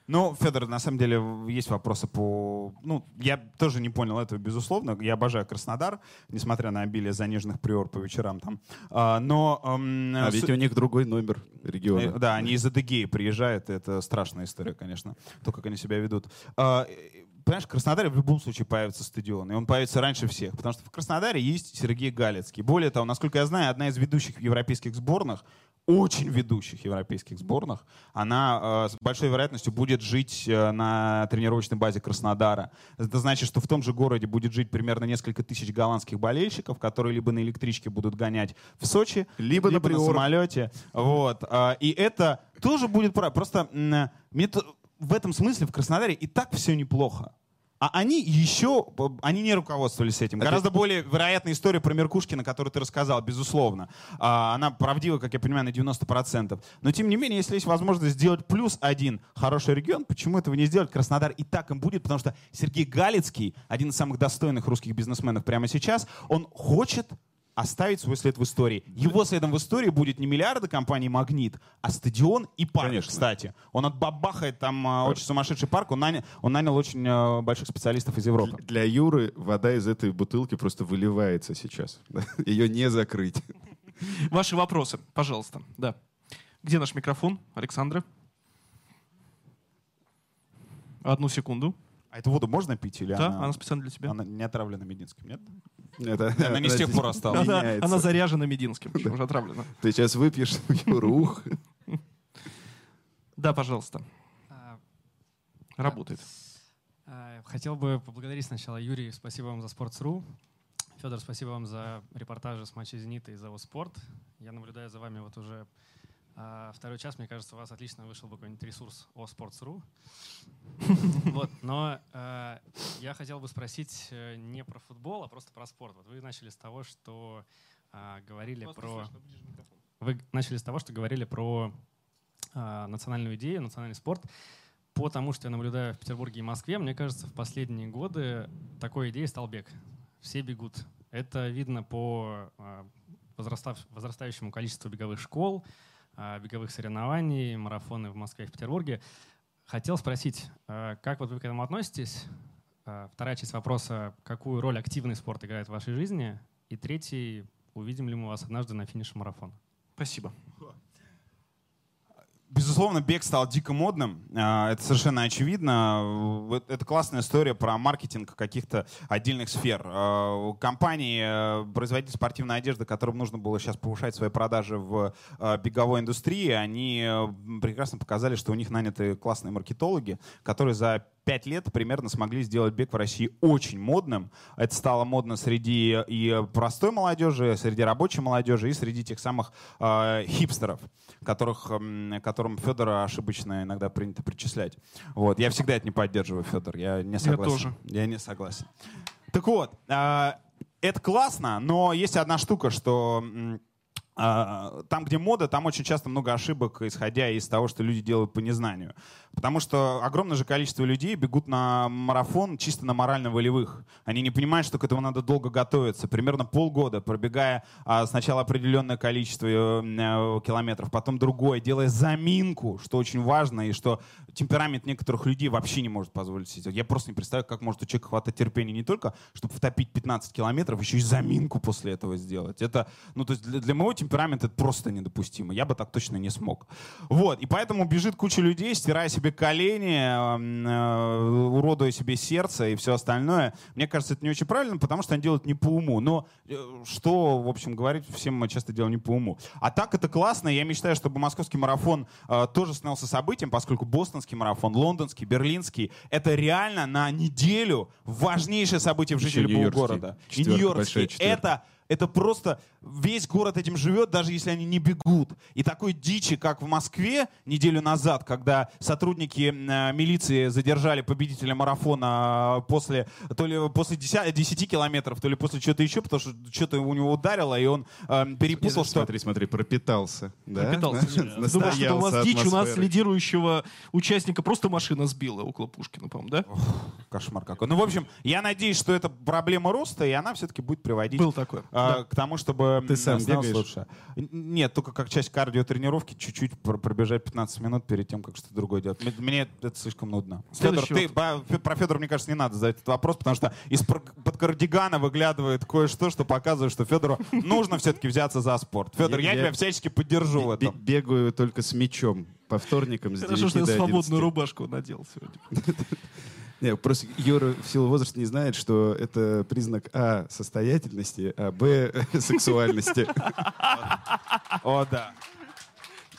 Ну, Федор, на самом деле есть вопросы по... Ну, я тоже не понял этого, безусловно. Я обожаю Краснодар, несмотря на обилие заниженных приор по вечерам там. А, но... эм, А с- ведь у них другой номер Э, региона. Да, они из Адыгеи приезжают, это страшная история, конечно, то, как они себя ведут. А, э, Понимаешь, в Краснодаре в любом случае появится стадион, и он появится раньше всех, потому что в Краснодаре есть Сергей Галицкий. Более того, насколько я знаю, одна из ведущих европейских сборных, очень ведущих европейских сборных, она э, с большой вероятностью будет жить э, на тренировочной базе Краснодара. Это значит, что в том же городе будет жить примерно несколько тысяч голландских болельщиков, которые либо на электричке будут гонять в Сочи, Либо на на приор. самолете. Вот. а, И это тоже будет. Просто мне то- в этом смысле в Краснодаре и так все неплохо. А они еще, они не руководствовались этим. А Гораздо более вероятная история про Меркушкина, которую ты рассказал, безусловно. А, Она правдива, как я понимаю, на 90%. Но тем не менее, если есть возможность сделать плюс один хороший регион, почему этого не сделать? Краснодар и так им будет, потому что Сергей Галицкий, один из самых достойных русских бизнесменов прямо сейчас, он хочет оставить свой след в истории. Его следом в истории будет не миллиарды компании «Магнит», а стадион и парк, Конечно. кстати. Он отбабахает там а, очень сумасшедший парк. Он нанял, он нанял очень а, больших специалистов из Европы. Для Юры вода из этой бутылки просто выливается сейчас. Ее не закрыть. Ваши вопросы, пожалуйста. Да. Где наш микрофон, Александра? Одну секунду. А эту воду можно пить или Да, она, она специально для тебя. она не отравлена Мединским, нет? Это, Она не с тех пор осталась. Она, она заряжена Мединским, уже отравлена. Ты сейчас выпьешь Юру, ух. Да, пожалуйста. А, Работает. а, хотел бы поблагодарить сначала Юрий, спасибо вам за Sports.ru. Федор, спасибо вам за репортажи с матча «Зенита» и за «Спорт». Я наблюдаю за вами вот уже второй час. Мне кажется, у вас отлично вышел бы какой-нибудь ресурс о Sports.ru. Вот, но э, я хотел бы спросить э, не про футбол, а просто про спорт. Вот вы начали с того, что э, говорили про... Вы начали с того, что говорили про э, национальную идею, национальный спорт. По тому, что я наблюдаю в Петербурге и Москве, мне кажется, в последние годы такой идеей стал бег. Все бегут. Это видно по э, возрастающему количеству беговых школ, беговых соревнований, марафоны в Москве и в Петербурге. Хотел спросить, э, как вот вы к этому относитесь? Вторая часть вопроса, какую роль активный спорт играет в вашей жизни? И третий, увидим ли мы вас однажды на финише марафона? Спасибо. Безусловно, бег стал дико модным. А, это совершенно очевидно. Это классная история про маркетинг каких-то отдельных сфер. А, компании, э, производители спортивной одежды, которым нужно было сейчас повышать свои продажи в э, беговой индустрии, они э, прекрасно показали, что у них наняты классные маркетологи, которые за пять лет примерно смогли сделать бег в России очень модным. Это стало модно среди и простой молодежи, среди рабочей молодежи, и среди тех самых э, хипстеров, которых, э, которым Федора ошибочно иногда принято причислять. Вот. Я всегда это не поддерживаю, Федор. Я не согласен. Я тоже. Я не согласен. Так вот, э, это классно, но есть одна штука, что а, там, где мода, там очень часто много ошибок, исходя из того, что люди делают по незнанию. Потому что огромное же количество людей бегут на марафон чисто на морально-волевых. Они не понимают, что к этому надо долго готовиться. Примерно полгода, пробегая а, сначала определенное количество э, э, километров, потом другое, делая заминку, что очень важно, и что темперамент некоторых людей вообще не может позволить себе. Я просто не представляю, как может у человека хватать терпения не только, чтобы втопить 15 километров, еще и заминку после этого сделать. Это, ну, то есть для, для моего темперамента это просто недопустимо. Я бы так точно не смог. Вот, и поэтому бежит куча людей, стирая себе колени, э, уродуя себе сердце и все остальное. Мне кажется, это не очень правильно, потому что они делают не по уму. Но э, что, в общем, говорить, всем мы часто делаем не по уму. А так это классно. Я мечтаю, чтобы московский марафон э, тоже становился событием, поскольку бостонский марафон, лондонский, берлинский — это реально на неделю важнейшее событие в жизни любого города. И нью-йоркский. Это это просто весь город этим живет, даже если они не бегут. И такой дичи, как в Москве неделю назад, когда сотрудники э, милиции задержали победителя марафона э, после, то ли после 10, 10 километров, то ли после чего-то еще, потому что что-то у него ударило, и он э, перепутал, что... Смотри, смотри, пропитался. Да? Пропитался. Думаю, что у вас дичь, у нас лидирующего участника просто машина сбила около Пушкина, по-моему, да? Ох, кошмар какой. Ну, в общем, я надеюсь, что это проблема роста, и она все-таки будет приводить... Был такой. А, да. к тому, чтобы Ты сам бегаешь? лучше. Нет, только как часть кардиотренировки чуть-чуть пробежать 15 минут перед тем, как что-то другое делать. Мне это слишком нудно. Федор, ты, про Федора, мне кажется, не надо задать этот вопрос, потому что из-под кардигана выглядывает кое-что, что показывает, что Федору нужно все-таки взяться за спорт. Федор, я, я тебя всячески поддержу в этом. Бегаю только с мячом по вторникам с Хорошо, что я свободную рубашку надел сегодня. Нет, просто Юра в силу возраста не знает, что это признак А состоятельности, а Б сексуальности. О, да.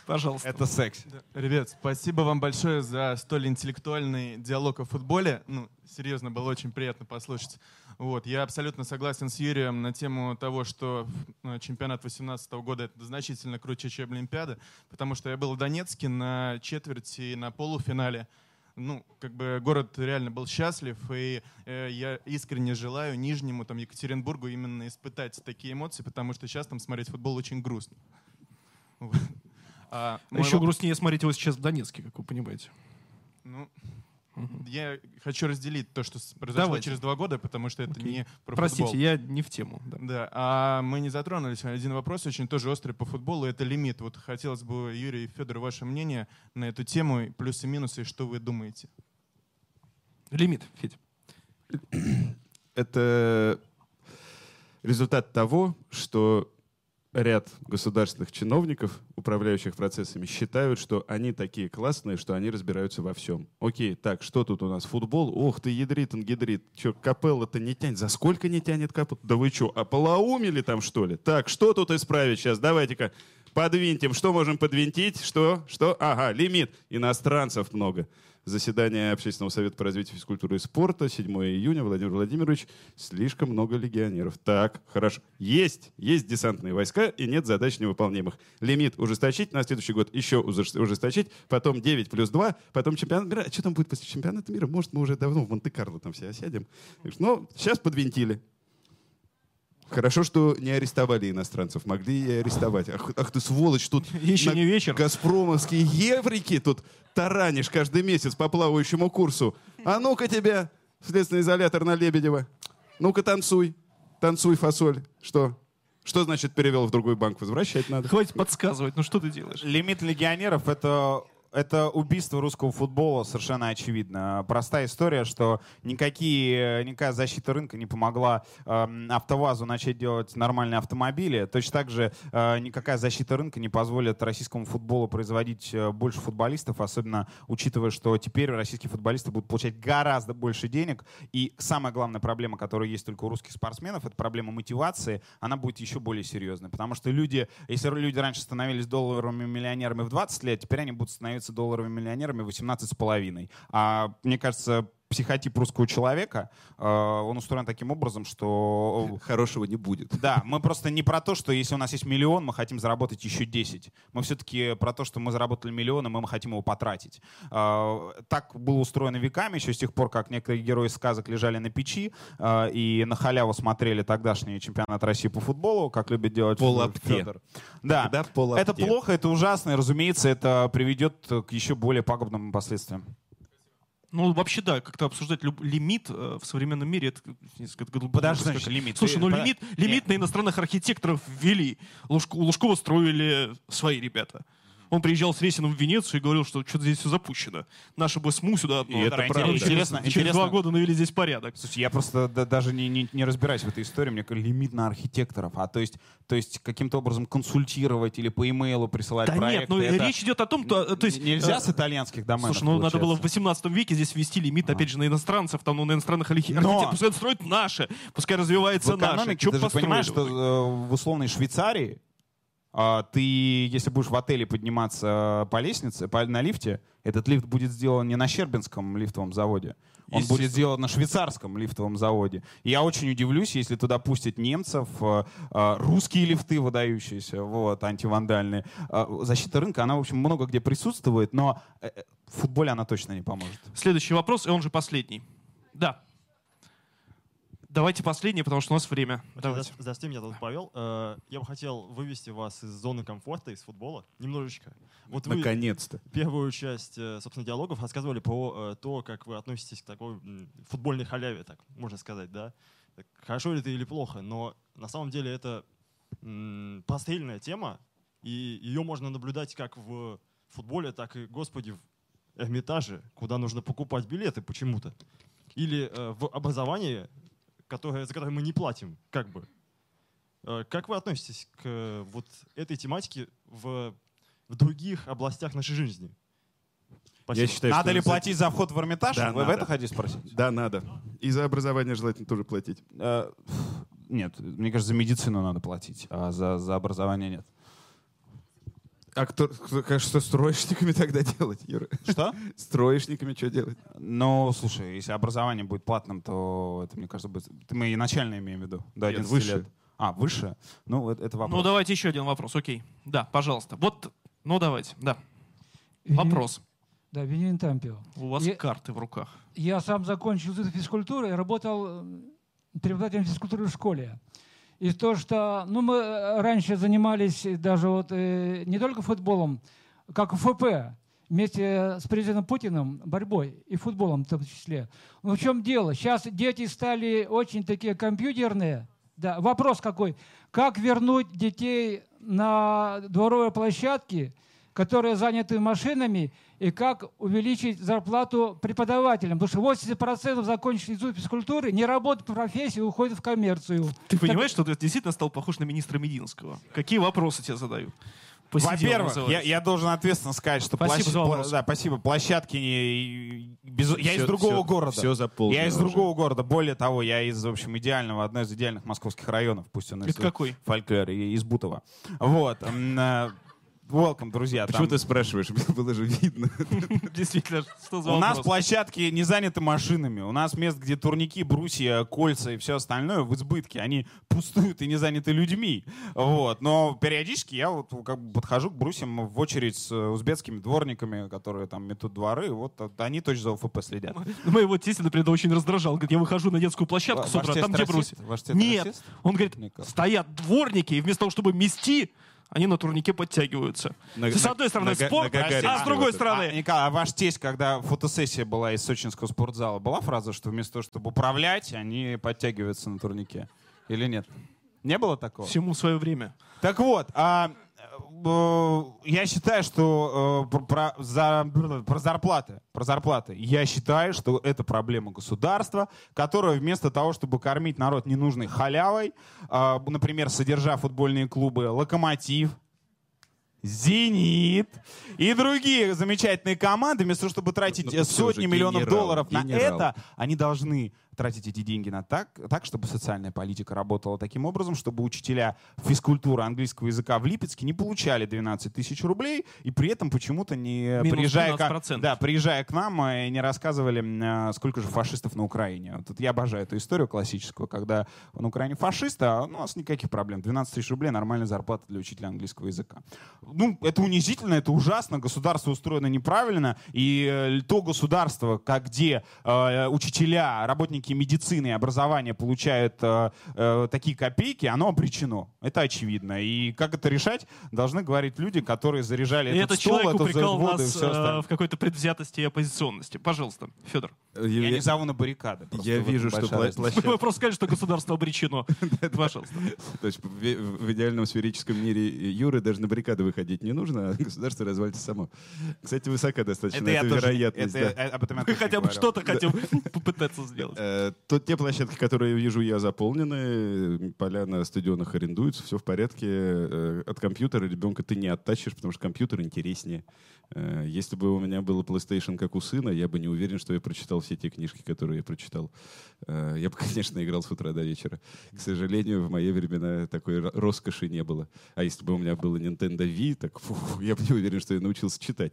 Пожалуйста. Это секс. Ребят, спасибо вам большое за столь интеллектуальный диалог о футболе. Ну, серьезно, было очень приятно послушать. Вот, я абсолютно согласен с Юрием на тему того, что э, чемпионат 2018 года это значительно круче, чем Олимпиада, потому что я был в Донецке на четверти и на полуфинале ну, как бы город реально был счастлив, и э, я искренне желаю Нижнему, там, Екатеринбургу именно испытать такие эмоции, потому что сейчас там смотреть футбол очень грустно. А, а еще воп... грустнее смотреть его сейчас в Донецке, как вы понимаете. Ну, я хочу разделить то, что произошло Давайте. через два года, потому что это okay. не про Простите, футбол. я не в тему. Да. да, а мы не затронулись. Один вопрос очень тоже острый по футболу, это лимит. Вот хотелось бы, Юрий и Федор, ваше мнение на эту тему, плюсы и минусы, что вы думаете? Лимит, Федь. Это результат того, что ряд государственных чиновников, управляющих процессами, считают, что они такие классные, что они разбираются во всем. Окей, так, что тут у нас? Футбол? Ох ты, ядрит, он ядрит. Че, капелла-то не тянет? За сколько не тянет капелла? Да вы что, ополоумели там, что ли? Так, что тут исправить сейчас? Давайте-ка подвинтим. Что можем подвинтить? Что? Что? Ага, лимит. Иностранцев много. Заседание Общественного совета по развитию физкультуры и спорта, 7 июня, Владимир Владимирович, слишком много легионеров. Так, хорошо. Есть, есть десантные войска и нет задач невыполнимых. Лимит ужесточить, на следующий год еще ужесточить, потом 9 плюс 2, потом чемпионат мира. А что там будет после чемпионата мира? Может, мы уже давно в Монте-Карло там все осядем. Но сейчас подвинтили. Хорошо, что не арестовали иностранцев. Могли и арестовать. Ах, ах ты сволочь, тут Еще не вечер. Газпромовские еврики тут таранишь каждый месяц по плавающему курсу. А ну-ка тебя, следственный изолятор на Лебедева. Ну-ка танцуй. Танцуй, фасоль. Что? Что значит перевел в другой банк? Возвращать надо. Хватит подсказывать, ну что ты делаешь? Лимит легионеров — это это убийство русского футбола совершенно очевидно. Простая история, что никакие, никакая защита рынка не помогла э, АвтоВАЗу начать делать нормальные автомобили. Точно так же э, никакая защита рынка не позволит российскому футболу производить э, больше футболистов, особенно учитывая, что теперь российские футболисты будут получать гораздо больше денег. И самая главная проблема, которая есть только у русских спортсменов, это проблема мотивации. Она будет еще более серьезной. Потому что люди, если люди раньше становились долларовыми миллионерами в 20 лет, теперь они будут становиться становятся долларовыми миллионерами 18,5. А мне кажется, психотип русского человека, э, он устроен таким образом, что... Хорошего не будет. Да, мы просто не про то, что если у нас есть миллион, мы хотим заработать еще 10. Мы все-таки про то, что мы заработали миллион, и мы хотим его потратить. Э, так было устроено веками, еще с тех пор, как некоторые герои сказок лежали на печи э, и на халяву смотрели тогдашний чемпионат России по футболу, как любит делать Федор. Да, это плохо, это ужасно, и, разумеется, это приведет к еще более пагубным последствиям. Ну, вообще, да, как-то обсуждать люб- лимит э, в современном мире, это... Подожди, значит, лимит? Слушай, ну лимит, лимит на иностранных архитекторов ввели. Лужко, Лужкова строили свои ребята. Он приезжал с Ресиным в Венецию и говорил, что что-то здесь все запущено. Наши бы СМУ сюда одно. И это правда. Интересно, Через интересно. два года навели здесь порядок. Слушай, я просто да, даже не, не, не разбираюсь в этой истории. Мне кажется, лимит на архитекторов. А то есть, то есть каким-то образом консультировать или по имейлу присылать да проекты. нет, ну это... речь идет о том, то, то есть... Нельзя э, с итальянских доменов, Слушай, ну надо было в 18 веке здесь ввести лимит, а. опять же, на иностранцев, там, ну, на иностранных архитекторов. Но... Пускай строят наши, пускай развивается наше. Ты же понимаешь, что э, в условной Швейцарии ты, если будешь в отеле подниматься по лестнице, по, на лифте, этот лифт будет сделан не на Щербинском лифтовом заводе, он будет сделан на швейцарском лифтовом заводе. И я очень удивлюсь, если туда пустят немцев, а, а, русские лифты выдающиеся, вот, антивандальные. Защита рынка, она, в общем, много где присутствует, но э, э, в футболе она точно не поможет. Следующий вопрос, и он же последний. Да. Давайте последнее, потому что у нас время. Давайте. Здравствуйте, меня зовут Павел. Э, я бы хотел вывести вас из зоны комфорта, из футбола, немножечко. Вот Наконец-то. первую часть, э, собственно, диалогов рассказывали про э, то, как вы относитесь к такой футбольной халяве, так можно сказать, да? Хорошо ли это или плохо, но на самом деле это прострельная тема, и ее можно наблюдать как в футболе, так и, господи, в Эрмитаже, куда нужно покупать билеты почему-то. Или э, в образовании которые, за которые мы не платим, как бы. Э, как вы относитесь к э, вот этой тематике в, в других областях нашей жизни? Я считаю, надо ли платить за вход в Эрмитаж? Да, Вы надо. в это хотите спросить? Да, надо. И за образование желательно тоже платить. Э, нет, мне кажется, за медицину надо платить, а за, за образование нет. А кто, что с троечниками тогда делать, Юра? Что? С троечниками что делать? Ну, слушай, если образование будет платным, то это, мне кажется, будет... Мы и начальное имеем в виду, 11 Нет, выше. лет. А, выше? Ну, это, это вопрос. Ну, давайте еще один вопрос, окей. Да, пожалуйста. Вот, ну, давайте, да. Вопрос. Да, Венин Тампио. У вас я, карты в руках. Я сам закончил институт физкультуры и работал э, преподавателем физкультуры в школе. И то, что ну, мы э, раньше занимались даже вот, э, не только футболом, как ФП, вместе с президентом Путиным борьбой и футболом в том числе. Но в чем дело? Сейчас дети стали очень такие компьютерные. Да, вопрос какой? Как вернуть детей на дворовые площадки, которые заняты машинами, и как увеличить зарплату преподавателям. Потому что 80% закончивших институт физкультуры не работают по профессии, уходят в коммерцию. Ты понимаешь, что ты действительно стал похож на министра Мединского? Какие вопросы тебе задают? Во-первых, я, я должен ответственно сказать, что спасибо, площ... да, спасибо. площадки не... без... я из другого все, города. Все заполнено. Я из уже. другого города. Более того, я из, в общем, идеального, одной из идеальных московских районов, пусть он Это какой? Фольклор, из Бутова. Вот. Welcome, друзья. Почему Там- ты спрашиваешь? Было же видно. Действительно, что за У нас площадки не заняты машинами. У нас мест, где турники, брусья, кольца и все остальное в избытке. Они пустуют и не заняты людьми. Вот. Но периодически я вот как бы подхожу к брусьям в очередь с э, узбекскими дворниками, которые там метут дворы. Вот они точно за ОФП следят. Моего тестя, например, очень раздражал. Говорит, я выхожу на детскую площадку с утра, тесть там где брусья. Тесть Нет. Он говорит, стоят дворники, и вместо того, чтобы мести, они на турнике подтягиваются. На- с на- одной стороны на спорт, на Гагаринской а с другой вот это. стороны... А, Николай, а ваш тесть, когда фотосессия была из сочинского спортзала, была фраза, что вместо того, чтобы управлять, они подтягиваются на турнике? Или нет? Не было такого? Всему свое время. Так вот, а, я считаю, что э, про, про за- про зарплаты, про зарплаты, я считаю, что это проблема государства, которое вместо того, чтобы кормить народ ненужной халявой, э, например, содержа футбольные клубы «Локомотив», «Зенит» и другие замечательные команды, вместо того, чтобы тратить Ну, ну, сотни же, миллионов генерал, долларов на генерал. это, они должны тратить эти деньги на так, так, чтобы социальная политика работала таким образом, чтобы учителя физкультуры английского языка в Липецке не получали 12 тысяч рублей и при этом почему-то не Минус приезжая, к, 12%. да, приезжая к нам, э, не рассказывали, э, сколько же фашистов на Украине. Вот тут я обожаю эту историю классическую, когда на Украине фашисты, а у нас никаких проблем. 12 тысяч рублей нормальная зарплата для учителя английского языка. Ну, это унизительно, это ужасно, государство устроено неправильно, и э, то государство, как где э, учителя, работники медицины и образования получают э, э, такие копейки, оно обречено. Это очевидно. И как это решать, должны говорить люди, которые заряжали И этот этот стол, человек эту упрекал воду и нас все э, остальное. в какой-то предвзятости и оппозиционности. Пожалуйста, Федор. Я не зову на баррикады. Я вижу, что площадка... Вы просто сказали, что государство обречено. Пожалуйста. То есть в, идеальном сферическом мире Юры даже на баррикады выходить не нужно, а государство развалится само. Кстати, высока достаточно Это я вероятность. это, э, об этом я Мы хотя бы что-то хотим попытаться сделать. Э, Тут те площадки, которые вижу я, заполнены, поля на стадионах арендуются, все в порядке. Э, От компьютера ребенка ты не оттащишь, потому что компьютер интереснее. Э, Если бы у меня был PlayStation как у сына, я бы не уверен, что я прочитал все те книжки, которые я прочитал. Э, Я бы, конечно, играл с утра до вечера. К сожалению, в мои времена такой ро- роскоши не было. А если бы у меня было Nintendo Wii, так фу, я бы не уверен, что я научился читать.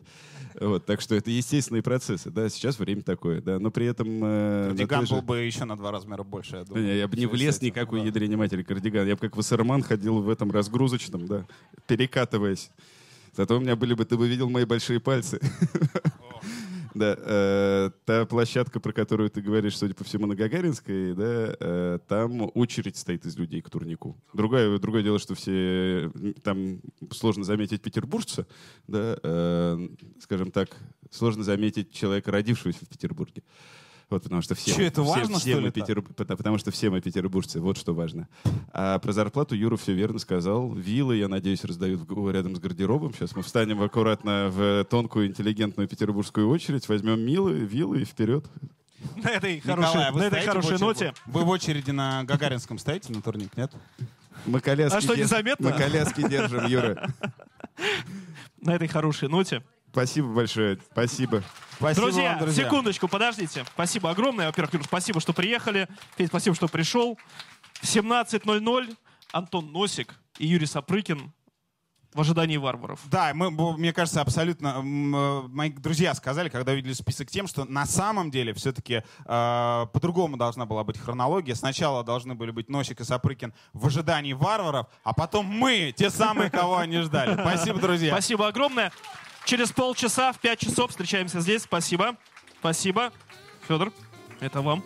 Вот, так что это естественные процессы. Да, сейчас время такое. Да, но при этом... э, Кардиган же- был бы еще на два размера больше, я думаю. не, я бы не в влез этим. никак у Да. ядрене матери кардиган. Я бы как Вассерман ходил в этом разгрузочном, да, перекатываясь. Зато у меня были бы, ты бы видел мои большие пальцы. Да, э, та площадка, про которую ты говоришь, судя по всему, на Гагаринской, да, э, там очередь стоит из людей к турнику. Другое, другое дело, что все, там сложно заметить петербуржца, да, э, скажем так, сложно заметить человека, родившегося в Петербурге. Вот, потому что все, Чё, это все- важно, все что мы ли, так? петер- потому- потому что все мы петербуржцы, вот что важно. А про зарплату Юра все верно сказал. Виллы, я надеюсь, раздают рядом с гардеробом. Сейчас мы встанем аккуратно в тонкую, интеллигентную петербургскую очередь, возьмем милы, виллы и вперед. На этой Николай, хорошей, на этой хорошей ноте. Вы в очереди на Гагаринском стоите на турник, нет? Мы коляски А что, держим- незаметно? Мы коляски держим, Юра. На этой хорошей ноте. Спасибо большое. Спасибо. Спасибо друзья, вам, друзья. секундочку, подождите. Спасибо огромное. Во-первых, Юр, спасибо, что приехали. Федь, спасибо, что пришел. В 17.00 Антон Носик и Юрий Сапрыкин в ожидании варваров. Да, мы, мне кажется, абсолютно э, мои друзья сказали, когда увидели список тем, что на самом деле все-таки э, по-другому должна была быть хронология. Сначала должны были быть Носик и Сапрыкин в ожидании варваров, а потом мы, те самые, кого они ждали. Спасибо, друзья. Спасибо огромное. Через полчаса в 5 часов встречаемся здесь. Спасибо. Спасибо. Федор, это вам.